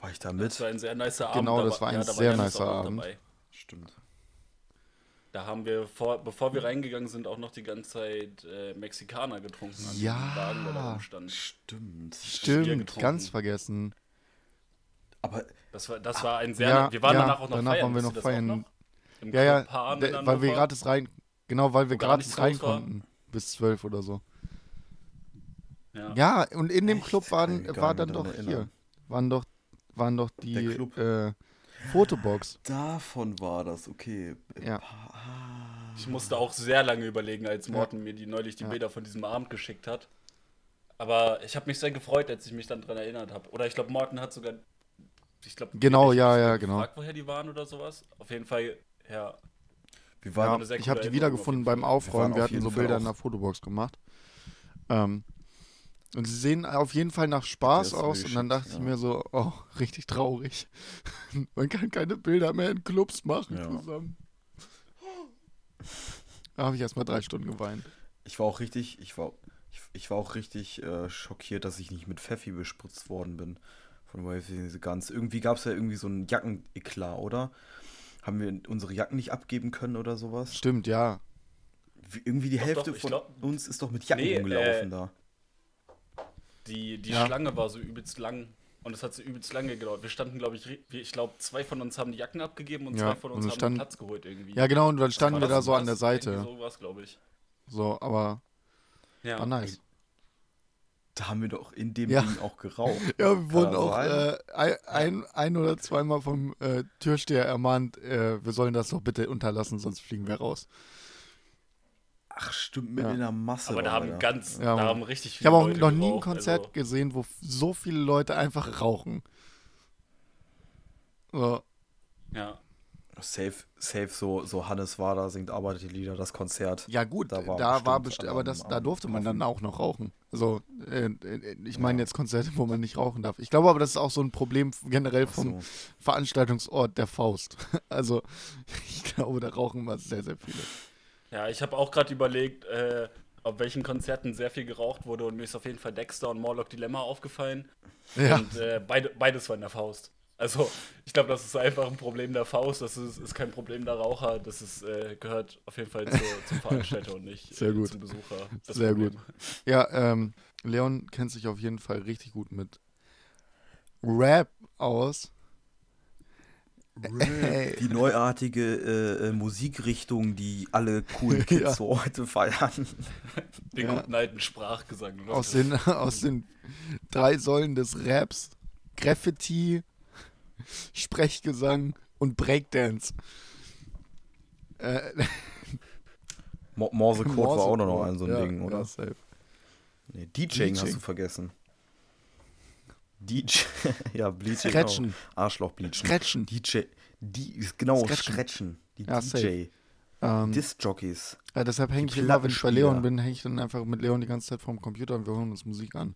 War ich da Das mit? war ein sehr nicer Abend. Genau, da das war ein ja, sehr nicer Abend. dabei. Stimmt. Da haben wir, vor, bevor wir reingegangen sind, auch noch die ganze Zeit äh, Mexikaner getrunken. an Ja. Wagen, der da rumstand. Stimmt. Stimmt, ganz vergessen. Aber Das war, das war ein sehr. Ja, wir waren ja, danach auch noch danach feiern. waren wir noch feiern. Auch noch? Im Ja, ja, der, in weil wir gratis rein, genau, weil wir gratis rein konnten. Bis zwölf oder so. Ja. Ja, und in dem Echt? Club waren, war dann doch erinnern. hier, waren doch, waren doch die Der Club. äh, Fotobox. davon war das, okay. Ja. Ah. Ich musste auch sehr lange überlegen, als Morten mir die neulich die Ja. Bilder von diesem Abend geschickt hat. Aber ich habe mich sehr gefreut, als ich mich dann dran erinnert habe. Oder ich glaube, Morten hat sogar. Ich glaube, Genau, ja, ja, genau. gefragt, woher die waren oder sowas. Auf jeden Fall, ja. Wir Ja, waren eine sehr ich habe die wiedergefunden beim. Aufräumen. Wir Wir, hatten so Fall Bilder in der Fotobox gemacht. Ähm, und sie sehen auf jeden Fall nach Spaß aus. Und dann dachte ich ja. mir so, oh, richtig traurig. Man kann keine Bilder mehr in Clubs machen Ja. zusammen. Da habe ich erst mal drei Stunden geweint. Ich war auch richtig, ich war, ich, ich war auch richtig äh, schockiert, dass ich nicht mit Pfeffi bespritzt worden bin. Von Wave ganz. Irgendwie gab es ja irgendwie so einen Jackeneklat, oder? Haben wir unsere Jacken nicht abgeben können oder sowas? Stimmt, ja. Wie, irgendwie die Doch, Hälfte doch, ich von glaub- uns ist doch mit Jacken Nee, rumgelaufen äh, da. Die, die Ja. Schlange war so übelst lang. Und es hat so übelst lange gedauert. Wir standen, glaube ich, ich glaube, zwei von uns haben die Jacken abgegeben und Ja, zwei von uns haben stand- Platz geholt irgendwie. Ja, genau. Und dann standen wir da so an der Seite. So war es, glaube ich. So, aber Ja. war nice. Da haben wir doch in dem Ja. Ding auch geraucht. Ja, wir wurden auch äh, ein, ein, ein oder zweimal vom äh, Türsteher ermahnt, äh, wir sollen das doch bitte unterlassen, sonst fliegen wir raus. Stimmt, mit Ja. in der Masse. Aber da haben wir ganz, Ja, da haben richtig Ich viele habe auch Leute noch nie ein Konzert also, gesehen, wo so viele Leute einfach rauchen. So, Ja, Safe, safe, so, so Hannes Wader singt arbeitet die Lieder, das Konzert. ja gut, Da da war war, bestimmt bestimmt, alle aber am- das, da durfte man dann auch noch rauchen. Also, äh, äh, ich meine jetzt Konzerte, wo man nicht rauchen darf. Ich glaube aber, das ist auch so ein Problem generell vom so. Veranstaltungsort der Faust. Also, ich glaube, da rauchen immer sehr, sehr viele. Ja ich habe auch gerade überlegt, äh, auf welchen Konzerten sehr viel geraucht wurde und mir ist auf jeden Fall Dexter und Morlock Dilemma aufgefallen. Ja, Und äh, beide, beides war in der Faust. Also, ich glaube, das ist einfach ein Problem der Faust, das ist, ist kein Problem der Raucher, das ist, äh, gehört auf jeden Fall zu, zum Veranstalter und nicht Sehr äh, gut. zum Besucher. Sehr Problem. gut. ja ähm, Leon kennt sich auf jeden Fall richtig gut mit Rap aus. Die neuartige äh, äh, Musikrichtung, die alle coolen Kids Ja. so heute feiern. Den Ja. guten alten Sprachgesang. Leute. Aus den, aus den drei Säulen des Raps. Graffiti, Sprechgesang und Breakdance. Äh, Mo Morsecode war auch noch, ein so ein ja, Ding, oder? Ja, safe. Nee, DJing hast Bleaching. du vergessen. DJ, ja, Bleaching. Scratchen. Genau. Arschloch bleachen. Scratchen. DJ, die, genau, Scratchen. Scratchen. Die Ja, DJ. Ähm, Disc-Jockeys. ja, deshalb hänge ich immer, wenn ich bei. Leon bin, hänge ich dann einfach mit Leon die ganze Zeit vorm Computer und wir hören uns Musik an.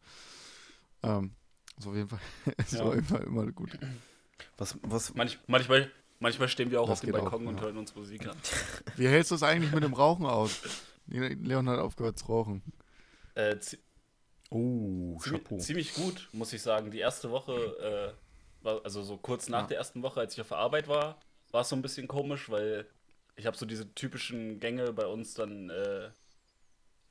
Ähm, ist auf jeden Fall, ist Ja. auf jeden Fall immer gut. Was, was, Manch, manchmal, manchmal stehen wir auch Das auf dem geht auch, Balkon und ja. hören uns Musik an. Wie hältst du es eigentlich mit dem Rauchen aus? Leon hat aufgehört zu rauchen. Äh, oh, Chapeau. ziemlich, gut, muss ich sagen. Die erste Woche, äh, war, also so kurz nach Ja. der ersten Woche, als ich auf der Arbeit war, war es so ein bisschen komisch, weil ich habe so diese typischen Gänge bei uns dann, äh,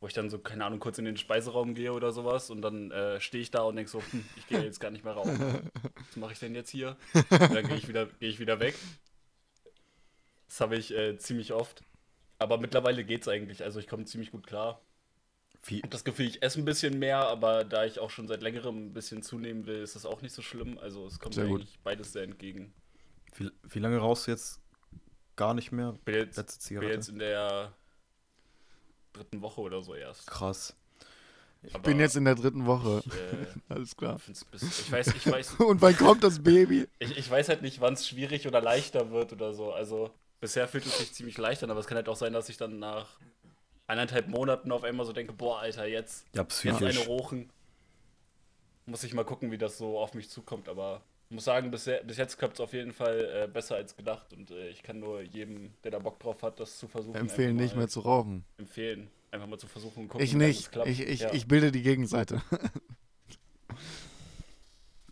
wo ich dann so, keine Ahnung, kurz in den Speiseraum gehe oder sowas und dann äh, stehe ich da und denke so, hm, ich gehe jetzt gar nicht mehr rauchen. Was mache ich denn jetzt hier? Und dann gehe ich, wieder- gehe ich wieder weg. Das habe ich äh, ziemlich oft. Aber mittlerweile geht's eigentlich. Also ich komme ziemlich gut klar. Ich habe das Gefühl, ich esse ein bisschen mehr, aber da ich auch schon seit längerem ein bisschen zunehmen will, ist das auch nicht so schlimm. Also es kommt Sehr mir gut. eigentlich beides sehr entgegen. wie, wie lange rauchst du jetzt gar nicht mehr? Ich bin jetzt, Letzte bin Zigarette? jetzt in der dritten Woche oder so erst. Krass. Ich bin jetzt in der dritten Woche. Ich, äh, Alles klar. find's bis, ich weiß, ich weiß, Und wann kommt das Baby? ich, ich weiß halt nicht, wann es schwierig oder leichter wird oder so. Also bisher fühlt es sich ziemlich leicht an, aber es kann halt auch sein, dass ich dann nach eineinhalb Monaten auf einmal so denke, boah, Alter, jetzt Ja, Jetzt eine rochen. Muss ich mal gucken, wie das so auf mich zukommt, aber muss sagen, bis, bis jetzt klappt es auf jeden Fall äh, besser als gedacht und äh, ich kann nur jedem, der da Bock drauf hat, das zu versuchen. Empfehlen nicht mehr zu rauchen. Empfehlen. Einfach mal zu versuchen und gucken, Ich nicht. es klappt. Ich, ich, ja. ich bilde die Gegenseite.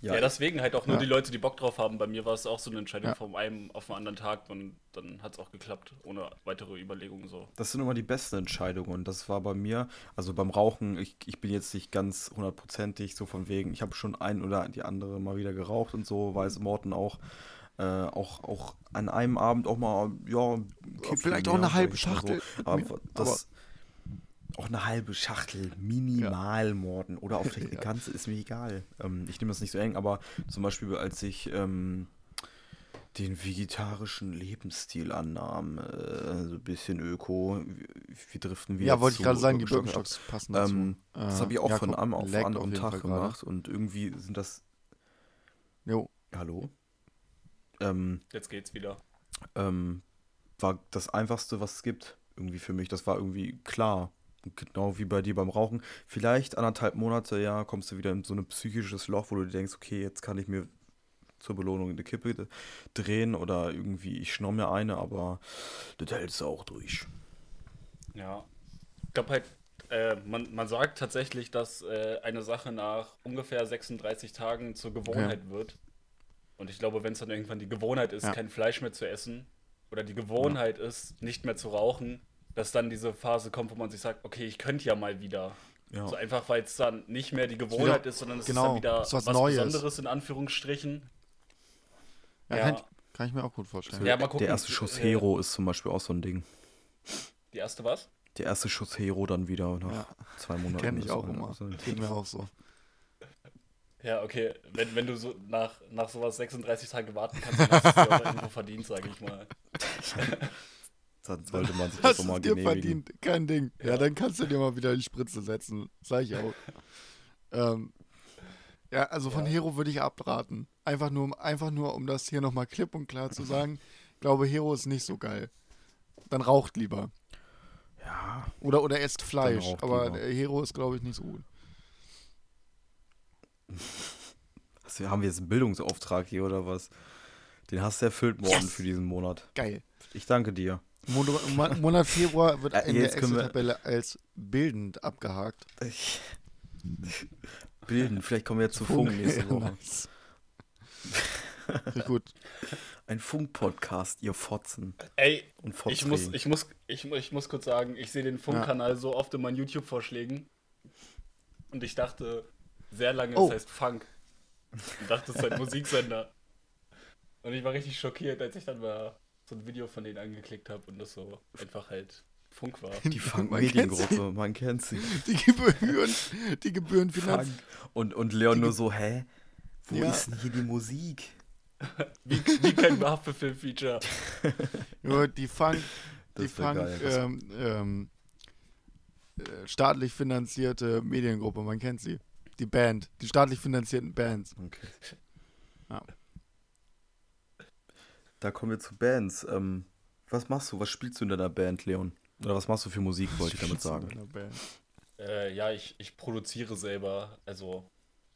ja, deswegen halt auch nur Ja. die Leute, die Bock drauf haben. Bei mir war es auch so eine Entscheidung Ja. vom einen auf den anderen Tag und dann hat es auch geklappt, ohne weitere Überlegungen so. Das sind immer die besten Entscheidungen. Und das war bei mir, also beim Rauchen, ich, ich bin jetzt nicht ganz hundertprozentig so von wegen, ich habe schon ein oder die andere mal wieder geraucht und so, weiß Morten auch. Äh, auch, auch an einem Abend auch mal, ja, ein Kippchen vielleicht auch eine halbe Schachtel. Aber Ja, das, auch eine halbe Schachtel, minimal Morden oder auch vielleicht eine Ja. ganze, ist mir egal. Ähm, ich nehme das nicht so eng, aber zum Beispiel, als ich ähm, den vegetarischen Lebensstil annahm, äh, so ein bisschen Öko, wir, wir driften wieder Ja, wollte ich gerade sagen, die. Birkenstocks passen dazu. Ähm, das Äh, habe ich auch ja, von guck, einem auf anderen Tag gerade. gemacht und irgendwie sind das, Jo, hallo? Ähm, Jetzt geht's wieder. ähm, war das Einfachste, was es gibt, irgendwie für mich. Das war irgendwie klar. Genau wie bei dir beim Rauchen. Vielleicht anderthalb Monate, ja, kommst du wieder in so ein psychisches Loch, wo du dir denkst, okay, jetzt kann ich mir zur Belohnung eine Kippe drehen oder irgendwie, ich schnapp mir eine, aber das hältst du auch durch. Ja. Ich glaube halt, äh, man, man sagt tatsächlich, dass äh, eine Sache nach ungefähr 36 Tagen zur Gewohnheit wird. Und ich glaube, wenn es dann irgendwann die Gewohnheit ist, Ja. kein Fleisch mehr zu essen, oder die Gewohnheit ist, nicht mehr zu rauchen, dass dann diese Phase kommt, wo man sich sagt, okay, ich könnte ja mal wieder. Ja. So einfach, weil es dann nicht mehr die Gewohnheit ist, sondern es ist genau, dann wieder es ist was was, Neues. Besonderes in Anführungsstrichen. ja, Ja. Kann, kann ich mir auch gut vorstellen. Ja, mal gucken. Der erste Schuss Hero ist zum Beispiel auch so ein Ding. Die erste was? Der erste Schuss Hero dann wieder nach Ja. zwei Monaten. Kenne ich auch immer. Geht mir auch so. Ja, okay. Wenn, wenn du so nach, nach sowas 36 Tage warten kannst, dann hast du es auch irgendwo verdient, sage ich mal. Dann sollte man sich das Hast du mal es dir genehmigen. verdient? Kein Ding. Ja. Ja. dann kannst du dir mal wieder die Spritze setzen. Sag ich auch. ähm, ja, also von Ja. Hero würde ich abraten. Einfach nur, um- einfach nur, um das hier nochmal klipp und klar zu sagen. Ich glaube, Hero ist nicht so geil. Dann raucht lieber. Ja, Oder, oder esst Fleisch. Aber lieber. der Hero ist, glaube ich, nicht so gut. also haben wir jetzt einen Bildungsauftrag hier oder was? Den hast du erfüllt worden Yes! für diesen Monat. Geil. Ich danke dir. Mon Mon- Monat Februar wird in der jetzt wir- Excel-Tabelle als bildend abgehakt. Ich- Bilden, vielleicht kommen wir jetzt zu Funk nächste Ja, Woche. gut. Ein Funk-Podcast, ihr Fotzen Ey, und ich muss, Fotzen. ich, muss, ich, ich muss kurz sagen, ich sehe den Funkkanal so oft in meinen YouTube-Vorschlägen. Und ich dachte sehr lange, Oh. es heißt Funk. Und dachte, es ist ein Musiksender. Und ich war richtig schockiert, als ich dann mal so ein Video von denen angeklickt habe und das so einfach halt Funk war. Die Funk-Mediengruppe, man kennt sie. Die Gebühren, die Gebühren Finanz. Funk. Und, und Leon nur so, hä? Wo Ja. ist denn hier die Musik? Wie, wie kein Haftbefehl-Feature. Ja, die Funk, die Das wär Funk ähm, ähm, äh, staatlich finanzierte Mediengruppe, man kennt sie. Die Band, die staatlich finanzierten Bands. Okay. Ja. Da kommen wir zu Bands. Ähm, was machst du? Was spielst du in deiner Band, Leon? Oder was machst du für Musik, wollte ich damit sagen. Äh, ja, ich, ich produziere selber, also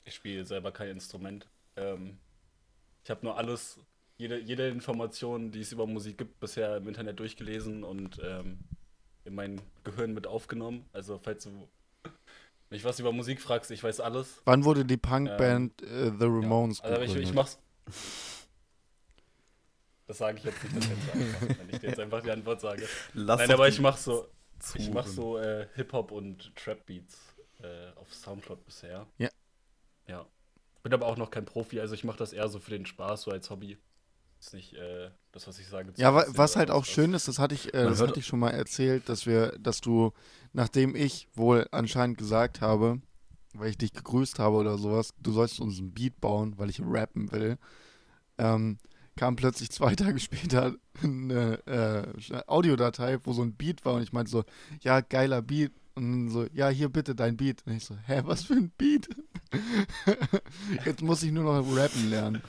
ich spiele selber kein Instrument. Ähm, ich habe nur alles, jede, jede Information, die es über Musik gibt, bisher im Internet durchgelesen und ähm, in mein Gehirn mit aufgenommen. Also falls du mich was über Musik fragst, ich weiß alles. Wann wurde die Punkband äh, The Ramones Also aber ich, ich mach's. Das sage ich jetzt nicht, das jetzt einfach, wenn ich dir jetzt einfach die Antwort sage. Lass Nein, aber ich mach so, ich mach so äh, Hip-Hop und Trap-Beats äh, auf Soundcloud bisher. Ja. Ja. Bin aber auch noch kein Profi, also ich mache das eher so für den Spaß, so als Hobby. Ist nicht äh, das, was ich sage. Ja, wa was halt auch was. schön ist, das hatte ich, äh, das hatte ich schon mal erzählt, dass wir, dass du, nachdem ich wohl anscheinend gesagt habe, weil ich dich gegrüßt habe oder sowas, du sollst uns ein Beat bauen, weil ich rappen will, ähm, kam plötzlich zwei Tage später eine äh, Audiodatei, wo so ein Beat war und ich meinte so, ja, geiler Beat. Und dann so, ja, hier bitte dein Beat. Und ich so, hä, was für ein Beat? Jetzt muss ich nur noch rappen lernen.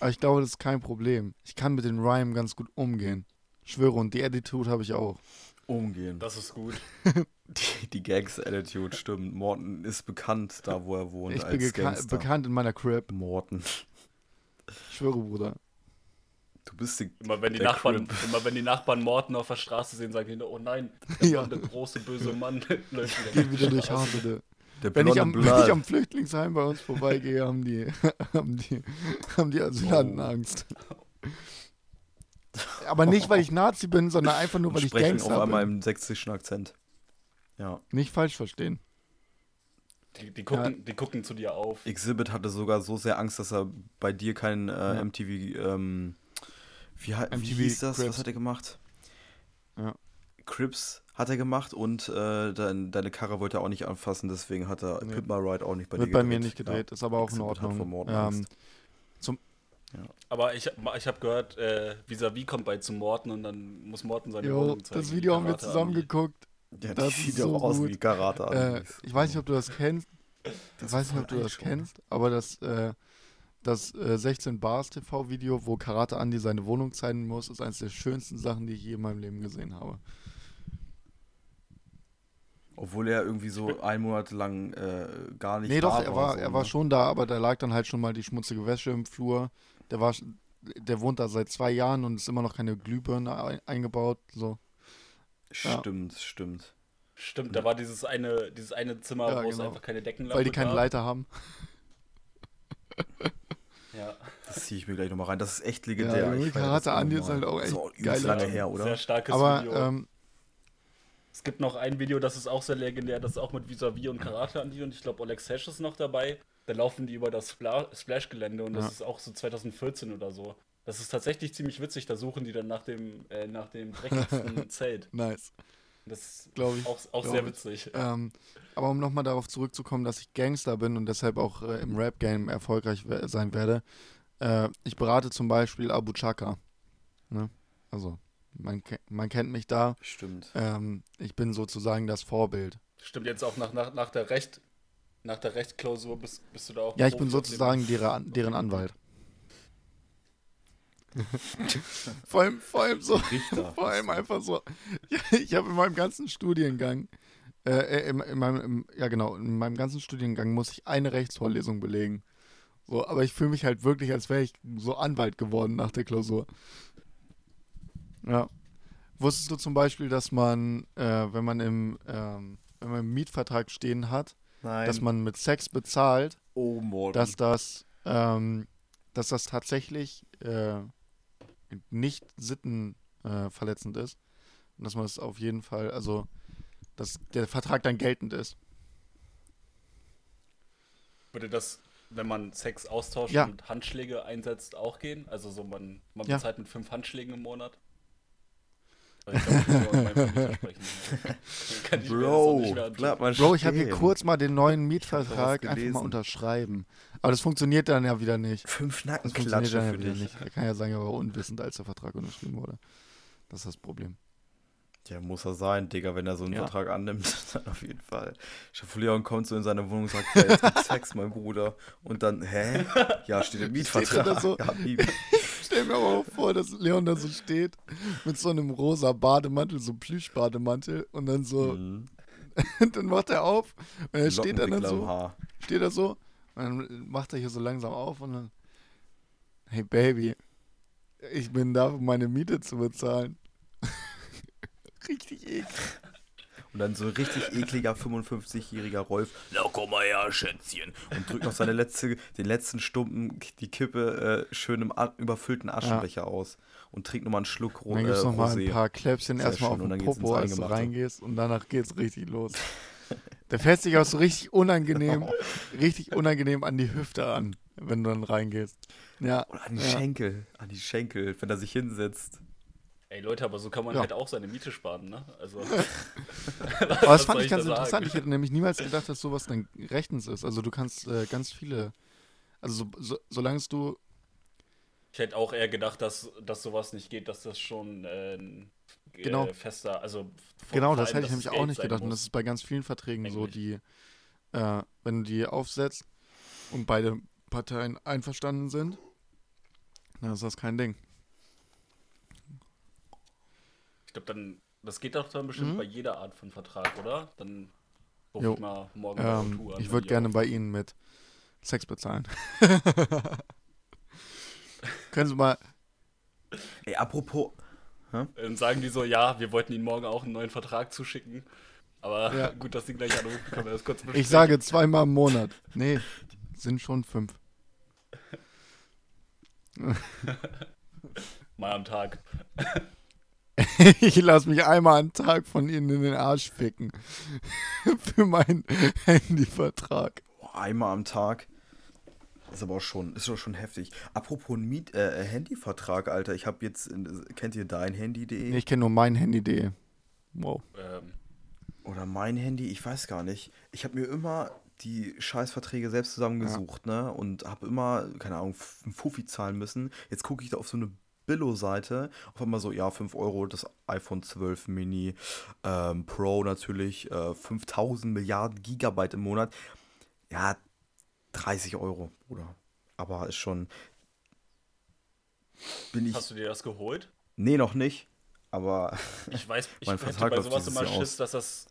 Aber ich glaube, das ist kein Problem. Ich kann mit den Rhymen ganz gut umgehen. Schwöre, und die Attitude habe ich auch. Umgehen. Das ist gut. Die, die Gags-Attitude, stimmt. Morten ist bekannt, da wo er wohnt, ich bin als geka- Gangster. bekannt in meiner Crib. Morten. Ich schwöre, Bruder. Du bist die, Immer wenn die, Nachbarn, Crip. immer wenn die Nachbarn Morten auf der Straße sehen, sagen die, oh nein, der, Ja. Mann, der große böse Mann läuft wieder, Geht wieder durch. Hasede. der Wenn ich, am, wenn ich am Flüchtlingsheim bei uns vorbeigehe, haben die, haben die, haben die Asylanten Oh. Angst. Aber nicht, weil ich Nazi bin, sondern einfach nur, weil ich sprechen Gangster auf einmal bin. im sächsischen Akzent. Ja. Nicht falsch verstehen. Die, die, gucken, die gucken zu dir auf. Exhibit hatte sogar so sehr Angst, dass er bei dir kein äh, Ja. MTV, ähm, wie, MTV hieß das? Cribs. Was hat er gemacht? Ja. Crips hat er gemacht und äh, dein, deine Karre wollte er auch nicht anfassen, deswegen hat er Nee. Pimp My Ride auch nicht bei Wird dir bei gedreht. mir nicht gedreht, ist aber auch in Exhibit hat Ordnung. Ähm, Angst. Aber ich, ich habe gehört, äh, Vis-a-vis kommt bei zu Morten und dann muss Morten seine jo, Wohnung zeigen. das Video haben wir zusammen geguckt. Ja, das das sieht so auch aus gut. wie Karate. Äh, ich weiß nicht, ob du das kennst. Ich Das weiß ist nicht, ob du das schon. kennst, aber das, äh, das äh, 16 Bars TV-Video, wo Karate Andy seine Wohnung zeigen muss, ist eines der schönsten Sachen, die ich je in meinem Leben gesehen habe. Obwohl er irgendwie so einen Monat lang äh, gar nicht Nee, da doch, er war, so, er war ne? schon da, aber da lag dann halt schon mal die schmutzige Wäsche im Flur. Der war, der wohnt da seit zwei Jahren und ist immer noch keine Glühbirne ein, eingebaut. So. Ja. Stimmt, stimmt. Stimmt, da war dieses eine, dieses eine Zimmer, Ja, wo es genau. einfach keine Deckenlampe Weil die keine gab. Leiter haben. Ja, Das ziehe ich mir gleich nochmal rein. Das ist echt legendär. Junge, Ich Karate Andi ist halt auch echt übelst geiler lange her, oder? sehr starkes Aber Video. ähm, Es gibt noch ein Video, das ist auch sehr legendär, das ist auch mit Vis-a-vis und Karate Andi und ich glaube Alex Hesch ist noch dabei. Da laufen die über das Spla Splash-Gelände und das Ja. ist auch so 2014 oder so. Das ist tatsächlich ziemlich witzig, da suchen die dann nach dem, äh, nach dem dreckigsten Zelt. nice. Das Glaub ich. Auch, auch sehr ich. witzig. Ähm, aber um nochmal darauf zurückzukommen, dass ich Gangster bin und deshalb auch äh, im Rap-Game erfolgreich we sein werde, äh, ich berate zum Beispiel Abu Chaka. Ne? Also, man, ke man kennt mich da. Stimmt. Ähm, ich bin sozusagen das Vorbild. Stimmt jetzt auch nach, nach, nach der Recht. Nach der Rechtklausur bist, bist du da auch. Ja, ich bin sozusagen deren, deren Anwalt. vor, allem, vor allem so, Richter. vor allem einfach so. Ich habe in meinem ganzen Studiengang, äh, äh, in, in meinem, im, ja genau, in meinem ganzen Studiengang muss ich eine Rechtsvorlesung belegen. So, aber ich fühle mich halt wirklich, als wäre ich so Anwalt geworden nach der Klausur. Ja. Wusstest du zum Beispiel, dass man, äh, wenn man im, ähm, wenn man im Mietvertrag stehen hat, Nein. dass man mit Sex bezahlt, oh, dass das, ähm, dass das tatsächlich äh, nicht sittenverletzend äh, ist. Und dass man es auf jeden Fall, also, dass der Vertrag dann geltend ist. Würde das, wenn man Sex austauscht Ja. und Handschläge einsetzt, auch gehen? Also so man, man Ja. bezahlt mit fünf Handschlägen im Monat? Ich das auch Bro, Bro, ich habe hier kurz mal den neuen Mietvertrag einfach mal unterschreiben. Aber das funktioniert dann ja wieder nicht. Fünf Das funktioniert Nackenklatsche dann ja für wieder dich. nicht. Er kann ja sagen, er war unwissend, als der Vertrag unterschrieben wurde. Das ist das Problem. Ja, muss er sein, Digga, wenn er so einen Ja. Vertrag annimmt, dann auf jeden Fall. Leon kommt so in seine Wohnung und sagt, ja, jetzt gibt's Sex, mein Bruder. Und dann, hä? Ja, steht im Steht Mietvertrag. da so? Ja, wie- Stell mir aber auch vor, dass Leon da so steht mit so einem rosa Bademantel, so Plüschbademantel und dann so, Mhm. dann macht er auf und er steht dann, dann so, steht er so und dann macht er hier so langsam auf und dann, hey Baby, ich bin da, um meine Miete zu bezahlen. Richtig eklig. Und dann so ein richtig ekliger 55-jähriger Rolf. Na komm mal her, Schätzchen. Und drückt noch seine letzte, den letzten Stumpen, die Kippe äh, schön im überfüllten Aschenbecher aus. Und trinkt nochmal einen Schluck Ro Und dann gibt es äh, noch mal ein Rosé. paar Kläppchen Sehr erstmal auf schön, und den dann geht's ins Popo, als du reingehst und danach geht's richtig los. Der fässt sich auch so richtig unangenehm, richtig unangenehm an die Hüfte an, wenn du dann reingehst. Ja, Oder an die ja. Schenkel. An die Schenkel, wenn er sich hinsetzt. Ey Leute, aber so kann man Ja. halt auch seine Miete sparen, ne? Also. Aber das fand ich ganz da sagen? interessant. Ich hätte nämlich niemals gedacht, dass sowas dann rechtens ist. Also du kannst äh, ganz viele, also so, so, solange es du, Ich hätte auch eher gedacht, dass, dass sowas nicht geht, dass das schon äh, ein äh, Genau. fester, also genau, das hätte ich nämlich auch nicht gedacht. Und das ist bei ganz vielen Verträgen so, Eigentlich. die, äh, wenn du die aufsetzt und beide Parteien einverstanden sind, dann ist das kein Ding. Ich glaube, dann, das geht doch dann bestimmt Mhm. bei jeder Art von Vertrag, oder? Dann ruf Jo. ich mal morgen Ähm, O2 an, ich würde gerne auf- bei Ihnen mit Sex bezahlen. Können Sie mal, Ey, apropos. Dann sagen die so, ja, wir wollten Ihnen morgen auch einen neuen Vertrag zuschicken. Aber Ja. gut, dass Sie gleich anrufen, können wir das kurz besprechen. ich sage zweimal im Monat. Nee, sind schon fünf. Mal am Tag. Ich lasse mich einmal am Tag von Ihnen in den Arsch ficken. Für meinen Handyvertrag. Boah, einmal am Tag. Ist aber auch schon, ist doch schon heftig. Apropos Miet, äh, Handyvertrag, Alter. Ich habe jetzt, in- kennt ihr dein Handy.de? Nee, ich kenne nur mein Handy.de. Wow. Ähm, Oder mein Handy? Ich weiß gar nicht. Ich habe mir immer die Scheißverträge selbst zusammengesucht, ne? Und habe immer, keine Ahnung, einen Fuffi zahlen müssen. Jetzt gucke ich da auf so eine Billo-Seite. Auf einmal so, ja, 5 Euro, das iPhone 12 Mini ähm, Pro natürlich, äh, 5000 Milliarden Gigabyte im Monat. Ja, 30 Euro, oder? Aber ist schon. Bin ich. hast du dir das geholt? Nee, noch nicht. Aber Ich weiß, ich Mein hätte Vertrag bei läuft sowas immer Schiss, aus. dass das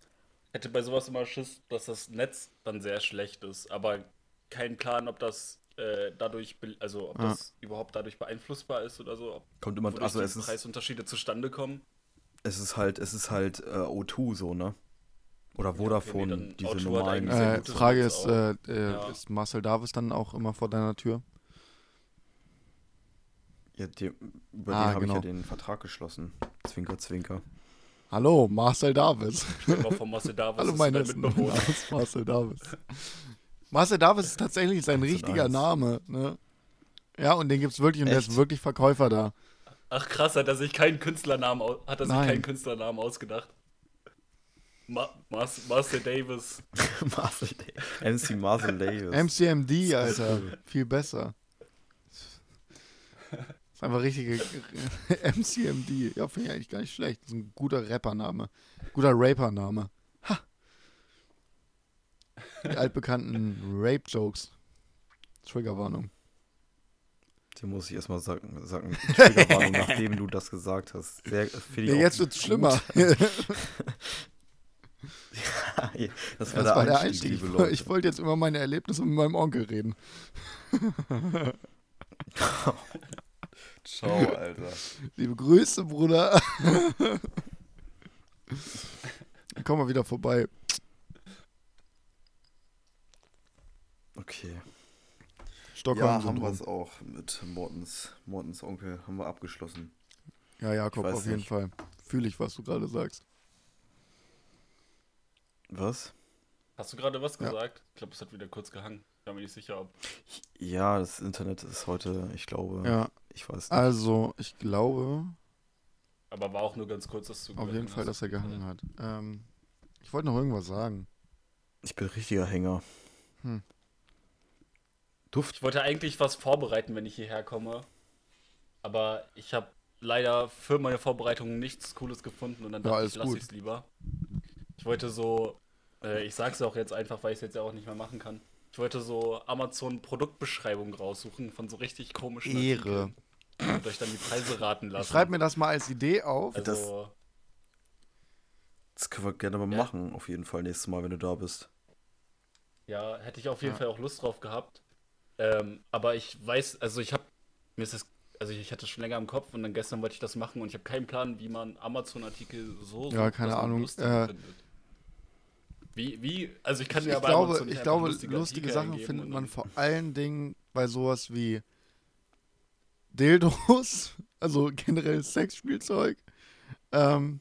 hätte bei sowas immer Schiss, dass das Netz dann sehr schlecht ist, aber kein Plan, ob das äh, dadurch, also ob Ja. das überhaupt dadurch beeinflussbar ist oder so, ob kommt immer. Also es ist, Preisunterschiede zustande kommen. es ist halt, es ist halt äh, O2 so, ne? Oder Vodafone, dann diese O2 hat normalen. Äh, Frage ist, auch. äh, äh, Ja. ist Marcel Davis dann auch immer vor deiner Tür? Ja, die, über Ah, den habe ich ja genau. den Vertrag geschlossen. Zwinker, zwinker. Hallo, Marcel Davis. Immer von Marcel Davis Hallo, ist mein dein Essen. Mitbewohner. Marcel Davis. Marcel Davis ist tatsächlich sein richtiger. Name, ne? Ja, und den gibt's wirklich und der ist Echt? wirklich Verkäufer da. Ach krass, hat er sich keinen Künstlernamen hat er sich Nein. keinen Künstlernamen ausgedacht. Ma Mas Marcel Davis. Marcel Davis. MC Marcel Davis. MCMD, Alter. Viel besser. Das ist einfach richtige MCMD. Ja, finde ich eigentlich gar nicht schlecht. Das ist ein guter Rappername. Guter Rapername. Die altbekannten Rape-Jokes. Triggerwarnung. Die muss ich erstmal sagen, sagen Triggerwarnung, nachdem du das gesagt hast. Sehr, Ja, auch jetzt wird's gut. schlimmer. das Das war der war der Einstieg, Einstieg. Ich, Leute. ich wollte jetzt über meine Erlebnisse mit meinem Onkel reden. Ciao, Alter. Liebe Grüße, Bruder. Komm mal wieder vorbei. Okay. Stockholm. Ja, haben wir es auch mit Mortens, Mortens Onkel. Haben wir abgeschlossen. Ja, Jakob, auf jeden nicht. Fall. Fühle ich, was du gerade sagst. Was? Hast du gerade was Ja. gesagt? Ich glaube, es hat wieder kurz gehangen. Ich bin mir nicht sicher, ob. Ja, das Internet ist heute, ich glaube, Ja, ich weiß nicht. also ich glaube Aber war auch nur ganz kurz, dass du. auf jeden Fall, hast. dass er gehangen hat. Ähm, ich wollte noch irgendwas sagen. Ich bin richtiger Hänger. Hm. Duft. Ich wollte eigentlich was vorbereiten, wenn ich hierher komme. Aber ich habe leider für meine Vorbereitungen nichts Cooles gefunden und dann Ja, dachte ich, lass gut. ich's lieber. Ich wollte so, äh, ich sag's auch jetzt einfach, weil ich es jetzt ja auch nicht mehr machen kann. Ich wollte so Amazon-Produktbeschreibungen raussuchen von so richtig komischen Ehre. Artikeln und euch dann die Preise raten lassen. Schreib mir das mal als Idee auf. also, Das können wir gerne mal Ja. machen, auf jeden Fall nächstes Mal, wenn du da bist. Ja, hätte ich auf jeden Ja. Fall auch Lust drauf gehabt. Ähm, aber ich weiß, also ich habe mir ist das, also ich hatte es schon länger im Kopf und dann gestern wollte ich das machen und ich habe keinen Plan, wie man Amazon-Artikel so Ja, keine Ahnung, lustig äh, findet. Wie, wie, also ich kann Ich, ich aber glaube, Amazon nicht ich glaube lustige, lustige Sachen findet man vor allen Dingen bei sowas wie Dildos, also generell Sexspielzeug ähm,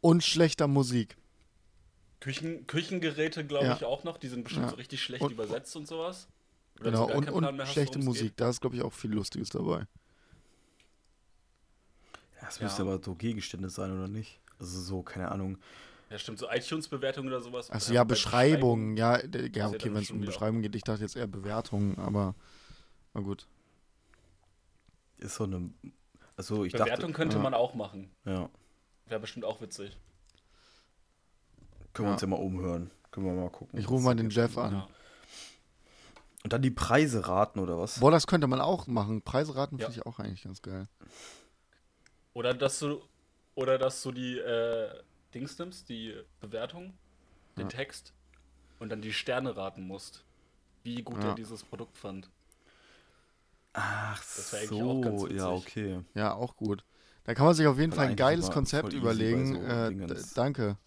und schlechter Musik. Küchen, Küchengeräte, glaube Ja. ich, auch noch. Die sind bestimmt Ja. so richtig schlecht Und- übersetzt und sowas. Genau, und, und schlechte Musik. Da ist, glaube ich, auch viel Lustiges dabei. Ja, es Ja. müsste aber so Gegenstände sein, oder nicht? Also so, keine Ahnung. geht. Ja, stimmt, so iTunes-Bewertungen oder sowas. Also ja, Beschreibungen. Ja, d- ja ja okay, wenn es um Beschreibungen geht, ich dachte jetzt eher Bewertungen, aber na gut. Ist so eine. Also ich Bewertung könnte ja. man auch machen. dachte. Ja. Wäre bestimmt auch witzig. Können wir Ja. uns ja mal umhören. Können wir mal gucken. Ich rufe mal den Jeff an. Und dann die Preise raten, oder was? Boah, das könnte man auch machen. Preise raten Ja. finde ich auch eigentlich ganz geil. Oder dass du, oder dass du die äh, Dings nimmst, die Bewertung, den Ja. Text und dann die Sterne raten musst, wie gut Ja. er dieses Produkt fand. Ach Das wär eigentlich auch ganz so, ja, okay. Ja, auch gut. Da kann man sich auf jeden Voll Fall ein geiles Konzept überlegen. so äh, danke.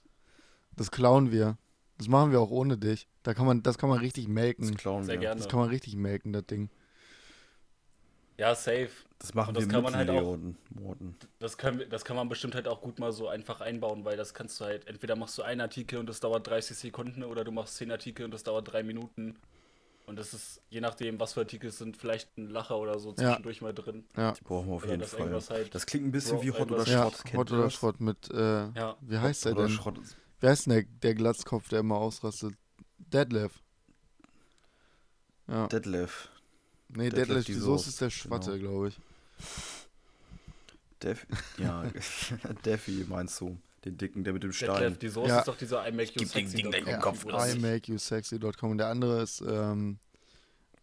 Das klauen wir. Das machen wir auch ohne dich. Da kann man, das kann man richtig Das melken. klauen Sehr wir. gerne. Das kann man richtig melken, das Ding. Ja, safe. Das machen das wir kann mit man halt auch- Morten. Das, können, das kann man bestimmt halt auch gut mal so einfach einbauen, weil das kannst du halt, entweder machst du einen Artikel und das dauert 30 Sekunden oder du machst 10 Artikel und das dauert 3 Minuten. Und das ist, je nachdem, was für Artikel es sind, vielleicht ein Lacher oder so Ja. zwischendurch mal drin. Ja, Die brauchen wir auf Oder jeden Fall. halt- Das klingt ein bisschen Bro, wie Hot oder ja Schrott. Kennt Hot oder das? Schrott mit, äh, Ja. wie heißt der oder denn? Schrott. Wie heißt denn der, der Glatzkopf, der immer ausrastet? Deadlift. Ja. Deadlift. nee, Detlef Deadlift, die Soße ist der Schwatte, genau. glaube ich. Def ja, Defi meinst du? Den dicken, der mit dem Stein. Detlef, die Soße Ja. ist doch dieser I make you Gib den sexy. Ding deinen Dot com, Kopf oder raus. nicht? imakeyousexy.com. Und der andere ist, ähm,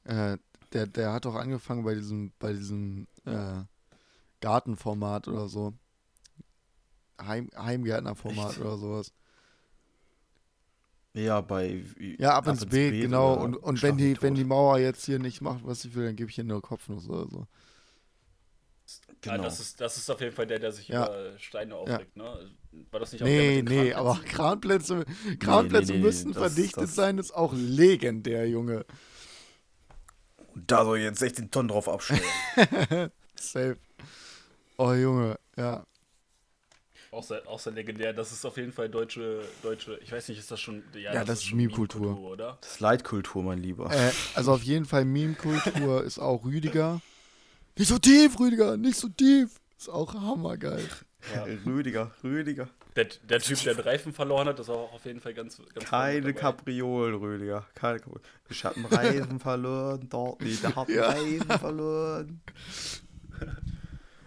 äh, der, der hat auch angefangen bei diesem, bei diesem äh, Gartenformat oder so. Heim, Heimgärtnerformat oder sowas. Ja, bei. Ja, ab, ins, Beet, genau. oder Und, und wenn, die, wenn die. Mauer jetzt hier nicht macht, was ich will, dann gebe ich ihr nur Kopfnuss oder so. Ja, Genau. das, ist, das ist auf jeden Fall der, der sich Ja. über Steine aufregt, ne? War das nicht auch Nee, der mit den nee, aber? Kranplätze, Kranplätze nee, nee, müssen das- verdichtet das- sein, ist auch legendär, Junge. Und da soll jetzt 16 Tonnen drauf abstellen. Safe. Oh, Junge, ja. Auch sehr, auch sehr legendär. Das ist auf jeden Fall deutsche, deutsche, ich weiß nicht, ist das schon. Ja, das ist schon Meme-Kultur. oder? Das ist Leitkultur, mein Lieber. Äh, also auf jeden Fall Meme-Kultur ist auch Rüdiger. Nicht so tief, Rüdiger, nicht so tief. Ist auch hammergeil. Ja. Rüdiger, Rüdiger. Der, der Typ, der den Reifen verloren hat, ist auch auf jeden Fall ganz, ganz Keine. Kapriolen, Rüdiger. Keine Kapriolen. Ich hab einen Reifen verloren, dort nicht. Der hat einen Ja. Reifen verloren.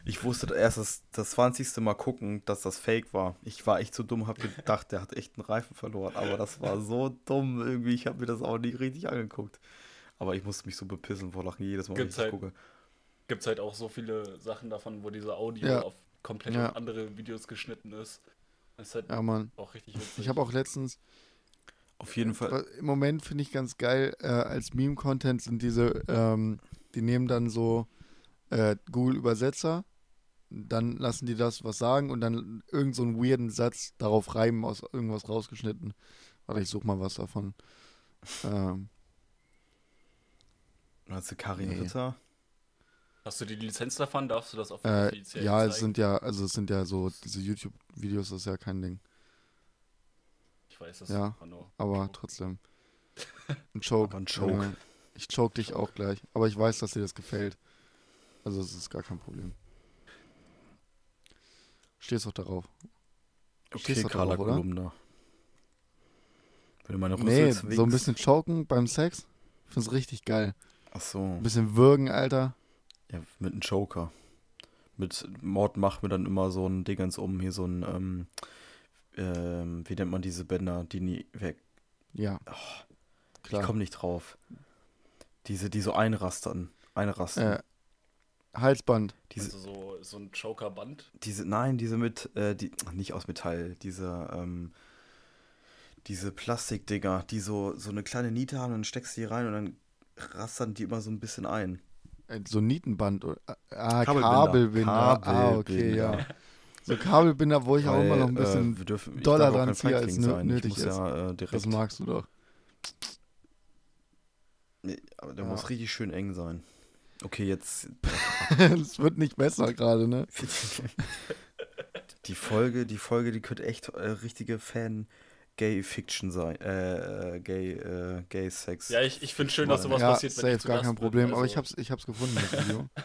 Ich wusste erst das, das 20. Mal gucken, dass das Fake war. Ich war echt so dumm, hab gedacht, der hat echt einen Reifen verloren. Aber das war so dumm irgendwie. Ich habe mir das auch nicht richtig angeguckt. Aber ich musste mich so bepissen vor Lachen jedes Mal, wenn ich Gibt's das halt- gucke. Gibt es halt auch so viele Sachen davon, wo diese Audio Ja. auf komplett Ja. andere Videos geschnitten ist. Das ist halt Ja, Mann. auch richtig witzig. Ich habe auch letztens, Auf jeden Fall. Im Moment finde ich ganz geil, äh, als Meme-Content sind diese, ähm, die nehmen dann so äh, Google-Übersetzer, dann lassen die das was sagen und dann irgend so einen weirden Satz darauf reimen, aus irgendwas rausgeschnitten. Warte, ich such mal was davon. Ähm, Hast du Karin Nee. Ritter? Hast du die Lizenz davon? Darfst du das auf äh, offiziell ja, es zeigen? sind ja, also es sind ja so, diese YouTube-Videos, das ist ja kein Ding. Ich weiß es Ja, aber nur. Aber trotzdem. Ein Choke. Ein Choke. Äh, ich choke dich auch gleich. Aber ich weiß, dass dir das gefällt. Also es ist gar kein Problem. Stehst doch darauf. Okay, Stehst doch Carla drauf, oder? Kolumna. Wenn du meine Rüssel Nee, zwingst. so ein bisschen choken beim Sex. Find's richtig geil. Ach so. Ein bisschen würgen, Alter. Ja, mit einem Joker. Mit Mord macht mir dann immer so ein Dingens um, hier so ein, ähm, ähm, wie nennt man diese Bänder, die nie weg. Ja. Ich Klar. komme nicht drauf. Diese, die so einrastern. Einrasten. Äh, Halsband. diese, also so, so ein Joker-Band. diese, nein, diese mit, äh, die, nicht aus Metall, diese, ähm, diese Plastikdinger, die so, so eine kleine Niete haben, dann steckst du die rein und dann rastern die immer so ein bisschen ein. Äh, so ein Nietenband. oder- Ah, Kabelbinder. Kabelbinder. Ah, okay, Kabelbinder. ja. So Kabelbinder, wo ich auch immer noch ein Weil, bisschen. äh, wir dürfen, auch dran ziehe, als sein. nötig ist. ja äh, das magst du doch. Nee, aber der Ja. muss richtig schön eng sein. Okay, jetzt Es wird nicht besser gerade, ne? die Folge, die Folge, die könnte echt äh, richtige Fan Gay Fiction sein, äh, äh, Gay äh, Gay Sex. Ja, ich, ich finde schön, dass sowas ja, passiert, safe, gar kein bin. Problem. Also, Aber ich hab's, ich hab's gefunden, das Video.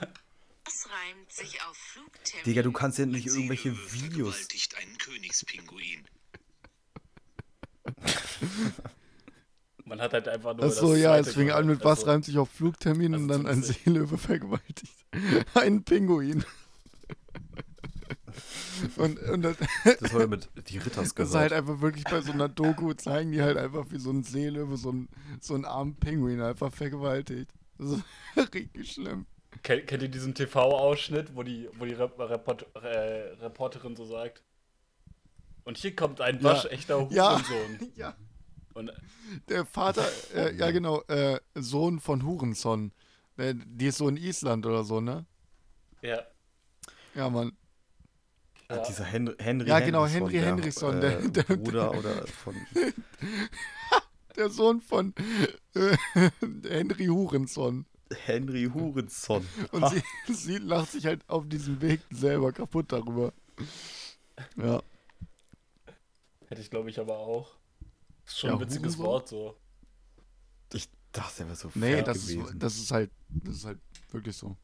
Das reimt sich auf Flugtermin. Digga, du kannst ja nicht irgendwelche Videos. einen Königspinguin. Man hat halt einfach nur. Achso, das ja, es fing an mit was Also, reimt sich auf Flugtermin und also dann ein. Seelöwe vergewaltigt. Ein Pinguin. und, und das, Das war ja mit die Ritters das ist halt einfach wirklich bei so einer Doku, zeigen die halt einfach wie so ein Seelöwe, so ein, so ein armen Pinguin einfach vergewaltigt. Das ist richtig schlimm. Kennt, kennt ihr diesen TV-Ausschnitt, wo die, wo die Rep Report äh, Reporterin so sagt? Und hier kommt ein waschechter Ja. Hurensohn. Ja. Und Der Vater, äh, ja genau, äh, Sohn von Hurenson. Äh, die ist so in Island oder so, ne? ja, Ja, Mann. Ah, ja. dieser Henry, Henry Ja, genau, Henry der, Henrysson, äh, der- der- Bruder oder von Der Sohn von äh, Henry Hurenson. Henry Hurenson. Und sie, sie lacht sich halt auf diesem Weg selber kaputt darüber. Ja. hätte ich glaube ich aber auch. Ist schon Ja, ein witziges Hurensohn? Wort so. Ich dachte, er wäre so Nee, das ist, das ist halt, das ist halt wirklich so.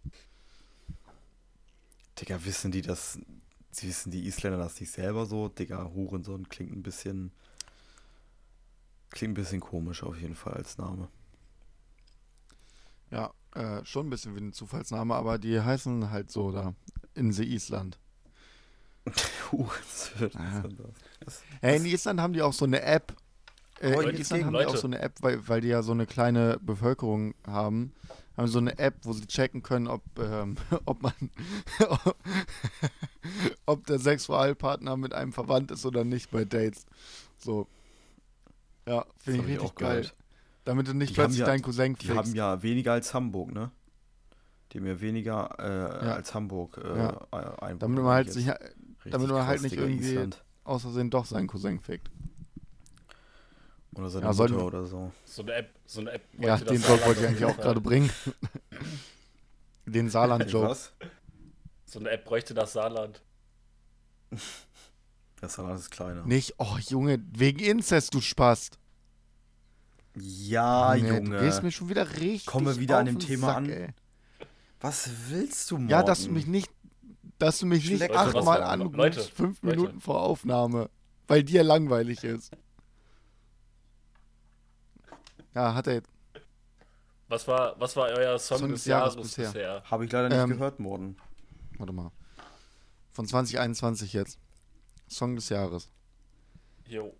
Digga, wissen die das, sie wissen die Isländer das nicht selber so? Digga, Hurensohn klingt ein bisschen, klingt ein bisschen komisch auf jeden Fall als Name. Ja, äh, schon ein bisschen wie ein Zufallsname, aber die heißen halt so da. Insel Island. Hurensohn. Was? Hey, in Island haben die auch so eine App. Äh, in Island gegen haben die auch so eine App, weil, weil die ja so eine kleine Bevölkerung haben. Haben so eine App, wo sie checken können, ob, ähm, ob man ob der Sexualpartner mit einem verwandt ist oder nicht bei Dates. So. Ja, finde ich richtig auch geil. gehört. Damit du nicht Die plötzlich ja- deinen Cousin Die haben ja weniger als Hamburg, ne? Die haben ja weniger äh, Ja. als Hamburg äh, Ja. Einwohner. Damit man halt sich damit man halt nicht irgendwie- Island. aus Versehen doch seinen Cousin fickt. Oder seine Ja, Mutter oder so. So eine App, so eine App. Ja, den Joke wollte ich eigentlich auch gerade bringen. Den Saarland-Joke. So eine App bräuchte das Saarland. Das Saarland ist kleiner. Nicht, oh Junge, wegen Inzest, du Spast. Ja, Nee, Junge. Du gehst mir schon wieder richtig Kommen wir wieder auf an dem den Thema Sack, an. Ey. Was willst du morgen? Ja, dass du mich nicht dass du mich nicht Schleck- Leute, achtmal anrufst, Leute, fünf Leute. Minuten vor Aufnahme, weil dir langweilig ist. Ja, hat er jetzt. Was war, was war euer Song, Song des des Jahres Jahres, bisher. bisher? Habe ich leider nicht Ähm, gehört worden. Warte mal. Von 2021 jetzt. Song des Jahres. Jo.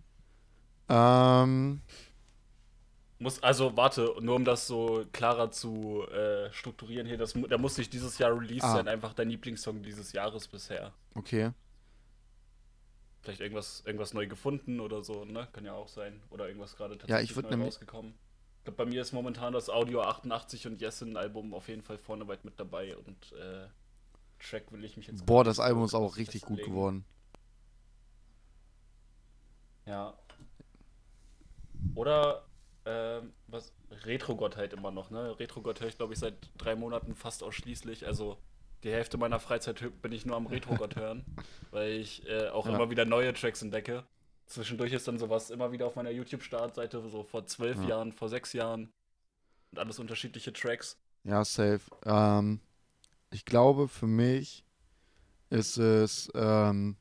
Ähm, Muss, also warte, nur um das so klarer zu äh, strukturieren hier, das, da muss nicht dieses Jahr released Ah. sein, einfach dein Lieblingssong dieses Jahres bisher. okay. Vielleicht irgendwas, irgendwas neu gefunden oder so, ne? Kann ja auch sein. Oder irgendwas gerade Ja, tatsächlich ich würd neu rausgekommen. Ich glaube, bei mir ist momentan das Audio 88 und Yesin Album auf jeden Fall vorneweit mit dabei und äh, Track will ich mich jetzt. Boah, das Album ist auch richtig gut festlegen. geworden. Ja. Oder ähm, was Retro-Gottheit immer noch, ne? Retro-Gott höre ich, glaube ich, seit drei Monaten fast ausschließlich. Also die Hälfte meiner Freizeit bin ich nur am Retro-Gott hören, weil ich äh, auch Ja. immer wieder neue Tracks entdecke. Zwischendurch ist dann sowas immer wieder auf meiner YouTube-Startseite, so vor zwölf Ja. Jahren, vor sechs Jahren. Und alles unterschiedliche Tracks. Ja, safe. Ähm, ich glaube, für mich ist es ähm,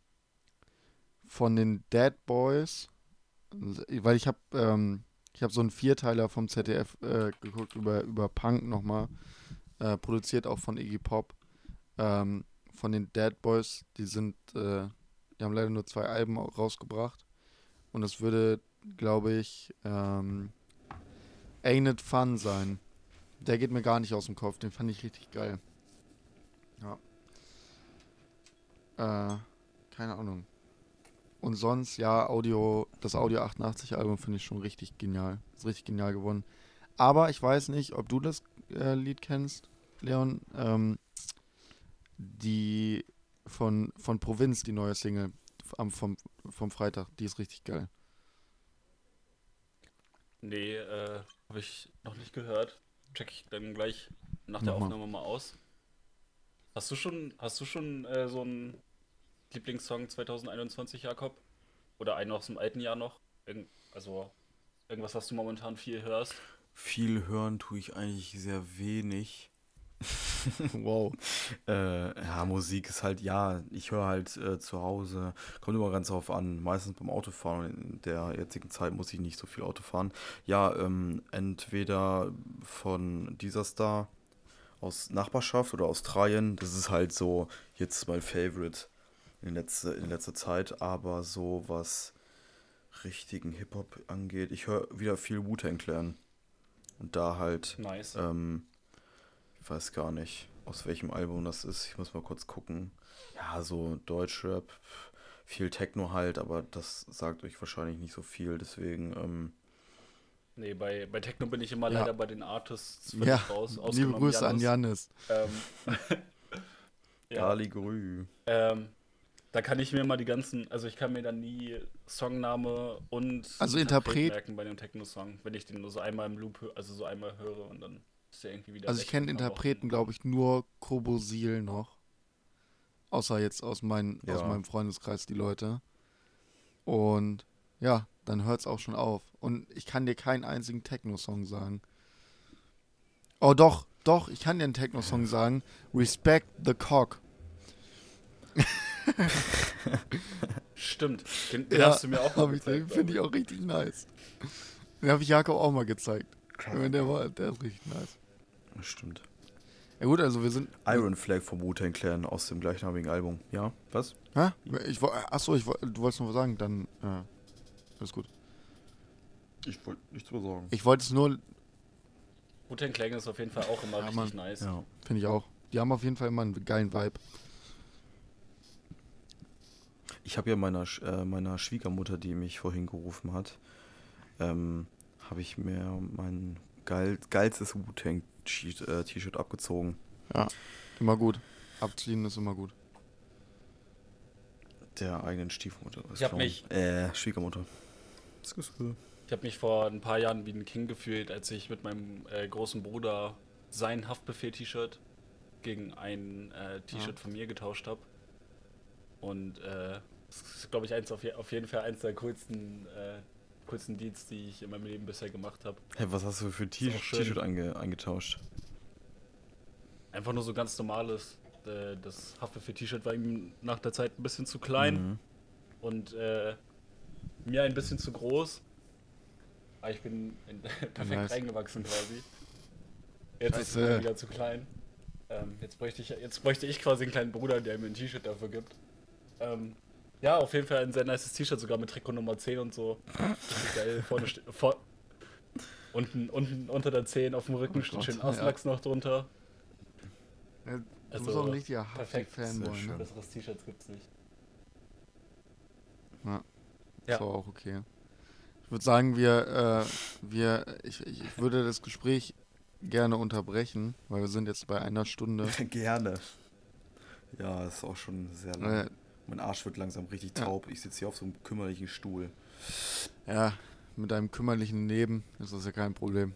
von den Dead Boys, weil ich habe ähm, ich habe so einen Vierteiler vom ZDF äh, geguckt über, über Punk nochmal, äh, produziert auch von Iggy Pop. Ähm, von den Dead Boys, die sind, äh, die haben leider nur zwei Alben au- rausgebracht. Und es würde, glaube ich, ähm, Ain't It Fun sein. Der geht mir gar nicht aus dem Kopf, den fand ich richtig geil. Ja. Äh, keine Ahnung. Und sonst, ja, Audio, das Audio 88 Album finde ich schon richtig genial. Ist richtig genial geworden. Aber ich weiß nicht, ob du das äh, Lied kennst, Leon. Ähm, die von, von Provinz, die neue Single am, vom, vom Freitag, die ist richtig geil. Nee, äh, habe ich noch nicht gehört. Check ich dann gleich nach der Mach mal. Aufnahme mal aus. Hast du schon, hast du schon äh, so einen Lieblingssong 2021, Jakob? Oder einen aus dem alten Jahr noch? Irgend, also irgendwas, was du momentan viel hörst? Viel hören tue ich eigentlich sehr wenig. Wow. Äh, ja, Musik ist halt, ja, ich höre halt äh, zu Hause, kommt immer ganz drauf an, meistens beim Autofahren. und In der jetzigen Zeit muss ich nicht so viel Auto fahren. Ja, ähm, entweder von dieser Star aus Nachbarschaft oder Australien, das ist halt so jetzt mein Favorite in letzter, in letzter Zeit, aber so was richtigen Hip-Hop angeht, ich höre wieder viel Wu-Tang Clan. Und da halt Nice. ähm, ich weiß gar nicht, aus welchem Album das ist. Ich muss mal kurz gucken. Ja, so Deutschrap, viel Techno halt, aber das sagt euch wahrscheinlich nicht so viel. Deswegen, ähm, Nee, bei, bei Techno bin ich immer Ja. leider bei den Artists Ja, raus. liebe Grüße an Janus. Janis. Ähm, ja, Ali Grü. ähm, da kann ich mir mal die ganzen, also ich kann mir dann nie Songname und Also Interpret- merken bei dem Techno-Song, wenn ich den nur so einmal im Loop, also so einmal höre und dann ist der irgendwie wieder Also ich kenne Interpreten, glaube ich, nur Kobosil noch. Außer jetzt aus, mein, aus Ja. meinem Freundeskreis die Leute. Und ja, dann hört es auch schon auf. Und ich kann dir keinen einzigen Techno-Song sagen. Oh doch, doch, ich kann dir einen Techno-Song sagen. Respect the Cock. Stimmt, den, den Ja, hast du mir auch mal ich, den gezeigt, finde ich auch richtig nice. Den habe ich Jakob auch mal gezeigt. Krass. Der, war, der ist richtig nice. Stimmt. Ja gut, also wir sind... Iron Flag vom Wu-Tang Clan aus dem gleichnamigen Album. Ja, was? Hä? Ich, woll- achso, ich, du wolltest noch was sagen, dann... Ja, alles gut. Ich wollte nichts mehr sagen. Ich wollte es nur, Wu-Tang Clan ist auf jeden Fall auch immer Ja, richtig Mann. nice. Ja. finde ich auch. Die haben auf jeden Fall immer einen geilen Vibe. Ich habe ja meiner, äh, meiner Schwiegermutter, die mich vorhin gerufen hat, ähm, habe ich mir mein geil, geilstes Wu-Tang-T-Shirt abgezogen. Ja, immer gut. Abziehen ist immer gut. Der eigenen Stiefmutter. Ich hab mich- Äh, Schwiegermutter. Ich habe mich vor ein paar Jahren wie ein King gefühlt, als ich mit meinem äh, großen Bruder sein Haftbefehl-T-Shirt gegen ein äh, T-Shirt von mir getauscht habe. Und äh, das ist, glaube ich, eins auf, je auf jeden Fall eins der coolsten, äh, coolsten Deeds, die ich in meinem Leben bisher gemacht habe. Hey, was hast du für ein. T-Shirt einge eingetauscht? Einfach nur so ganz normales äh, das Haftbefehl-T-Shirt war ihm nach der Zeit ein bisschen zu klein Mhm. und äh, mir ein bisschen zu groß. Aber ich bin in, perfekt Nice. reingewachsen quasi. Jetzt ist es Scheiße. wieder zu klein. Ähm, jetzt, bräuchte ich, jetzt bräuchte ich quasi einen kleinen Bruder, der mir ein T-Shirt dafür gibt. Ähm, ja, auf jeden Fall ein sehr nices T-Shirt, sogar mit Trikot Nummer 10 und so. Richtig geil. Vorne steht. Vor, unten, unten unter der 10 auf dem Rücken Oh steht schön ja. Aslaks noch drunter. Ja, Du Also, bist auch ein richtiger perfekt. Hafti-Fanboy, ne? Besseres T-Shirts gibt's nicht. Ja. Ja. Ist aber auch okay. Ich würde sagen, wir, äh, wir, ich, ich ich würde das Gespräch gerne unterbrechen, weil wir sind jetzt bei einer Stunde. Gerne. Ja, ist auch schon sehr lang. Äh, Mein Arsch wird langsam richtig Ja. taub. Ich sitze hier auf so einem kümmerlichen Stuhl. ja, mit einem kümmerlichen Leben ist das ja kein Problem.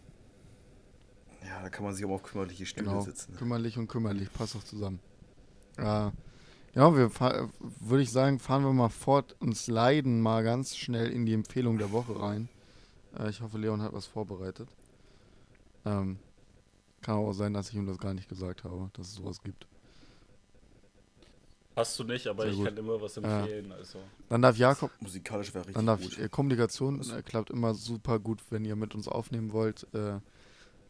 Ja, da kann man sich auch auf kümmerliche Stühle Genau. sitzen. Kümmerlich und kümmerlich, passt doch zusammen. Äh, ja, wir würde ich sagen, fahren wir mal fort und sliden mal ganz schnell in die Empfehlung der Woche rein. Äh, ich hoffe, Leon hat was vorbereitet. Ähm, kann auch sein, dass ich ihm das gar nicht gesagt habe, dass es sowas gibt. Hast du nicht, aber Sehr ich gut. kann immer was empfehlen. Also. Dann darf Jakob, Musikalisch wäre richtig dann darf gut. äh, Kommunikation äh, klappt immer super gut, wenn ihr mit uns aufnehmen wollt. Äh,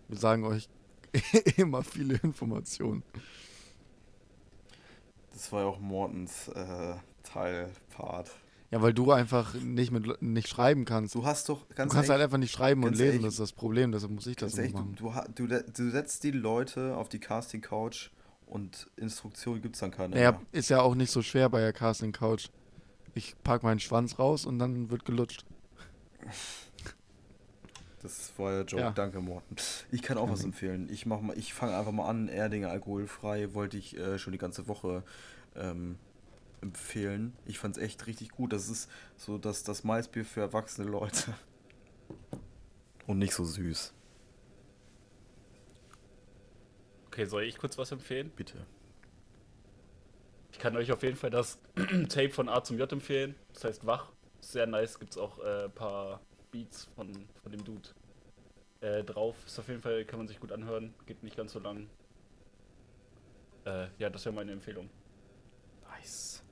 wir sagen euch immer viele Informationen. Das war ja auch Mortens äh, Teilpart. Ja, weil du einfach nicht mit nicht schreiben kannst. Du hast doch Du ganz kannst halt ehrlich, einfach nicht schreiben und lesen, ehrlich- das ist das Problem, deshalb muss ich das ehrlich du, machen. du, du, du setzt die Leute auf die Casting Couch und Instruktionen gibt es dann keine Naja, mehr. ist ja auch nicht so schwer bei der Casting Couch. Ich pack meinen Schwanz raus und dann wird gelutscht. Das war ja Joke, Ja. danke Morten. Ich kann auch was empfehlen. Ich mach mal, ich fange einfach mal an, Erdinger alkoholfrei, wollte ich äh, schon die ganze Woche ähm, empfehlen. Ich fand es echt richtig gut. Das ist so das, das Maisbier für erwachsene Leute. Und nicht so süß. Okay, soll ich kurz was empfehlen? Bitte. Ich kann euch auf jeden Fall das Tape von A zum J empfehlen. Das heißt Wach. Sehr nice. Gibt es auch ein äh, paar Beats von, von dem Dude äh, drauf. Ist auf jeden Fall, kann man sich gut anhören. Geht nicht ganz so lang. Äh, ja, das wäre meine Empfehlung. Nice.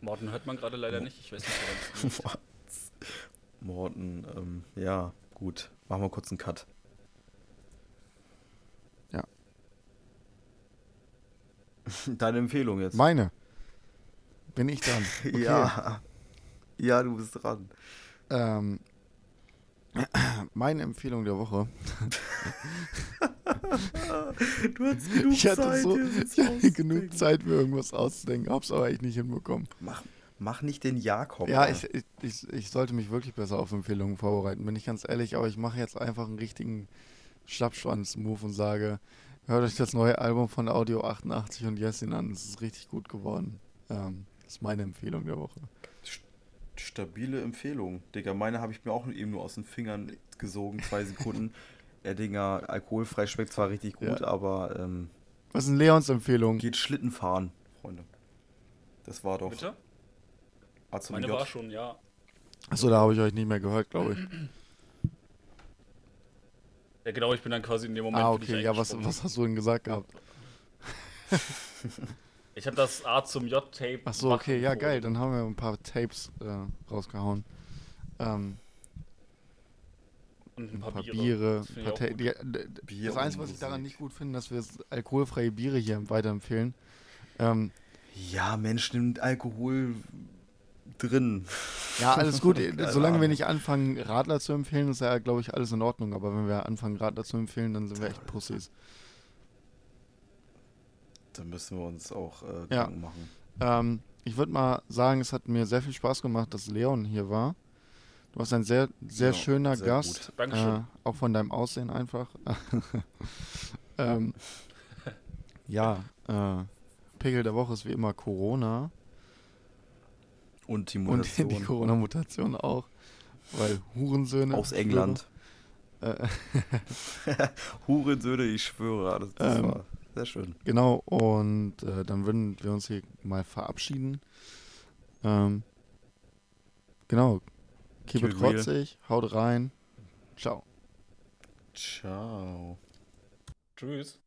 Morten hört man gerade leider nicht. Ich weiß nicht, woran es. Morten, ähm, ja, gut. Machen wir kurz einen Cut. Deine Empfehlung jetzt. Meine. Bin ich dran. Okay. Ja. Ja, du bist dran. Ähm, meine Empfehlung der Woche. Du hattest genug Ich hatte, Zeit. so, ich hatte genug Zeit, mir irgendwas auszudenken, hab's aber echt nicht hinbekommen. Mach, mach nicht den Jakob. Ja, ich, ich, ich sollte mich wirklich besser auf Empfehlungen vorbereiten, bin ich ganz ehrlich, aber ich mache jetzt einfach einen richtigen Schlappschwanz-Move und sage, hört euch das neue Album von Audio 88 und Jessin an, es ist richtig gut geworden. Ähm, das ist meine Empfehlung der Woche. Stabile Empfehlung. Digga, meine habe ich mir auch eben nur aus den Fingern gesogen, zwei Sekunden. Erdinger alkoholfrei schmeckt zwar richtig gut, Ja. aber ähm, Was ist denn Leons Empfehlung? geht Schlitten fahren, Freunde. Das war doch Bitte? Meine J. war schon, ja. Achso, da habe ich euch nicht mehr gehört, glaube ich. Ja, genau, ich bin dann quasi in dem Moment. Ah, okay, ja, was, was hast du denn gesagt gehabt? Ich habe das A zum J-Tape. Achso, okay, ja, geil, dann haben wir ein paar Tapes äh, rausgehauen. Ähm, Und ein paar Biere, Das ein find paar ich Ta auch gut. die, d- d- Bier Das Einzige, was ich daran nicht gut finde, dass wir alkoholfreie Biere hier weiterempfehlen. Ähm, Ja, Mensch, nimmt Alkohol drin. ja, alles gut. Keine Solange wir nicht anfangen, Radler zu empfehlen, ist ja, glaube ich, alles in Ordnung. Aber wenn wir anfangen, Radler zu empfehlen, dann sind wir echt Pussys. Da müssen wir uns auch äh, Ja. Gedanken machen. Ähm, ich würde mal sagen, es hat mir sehr viel Spaß gemacht, dass Leon hier war. Du warst ein sehr, sehr Ja, schöner sehr Gast. gut. Dankeschön. Äh, auch von deinem Aussehen einfach. ähm, ja, äh, Pickel der Woche ist wie immer Corona. Und die Und Mutation die Corona-Mutation auch. Weil Hurensöhne. aus England. Äh, Hurensöhne, ich schwöre. Das, das Ähm, war sehr schön. genau, und äh, dann würden wir uns hier mal verabschieden. Ähm, genau. Keep Keep it trotzig, haut rein. Ciao. Ciao. Tschüss.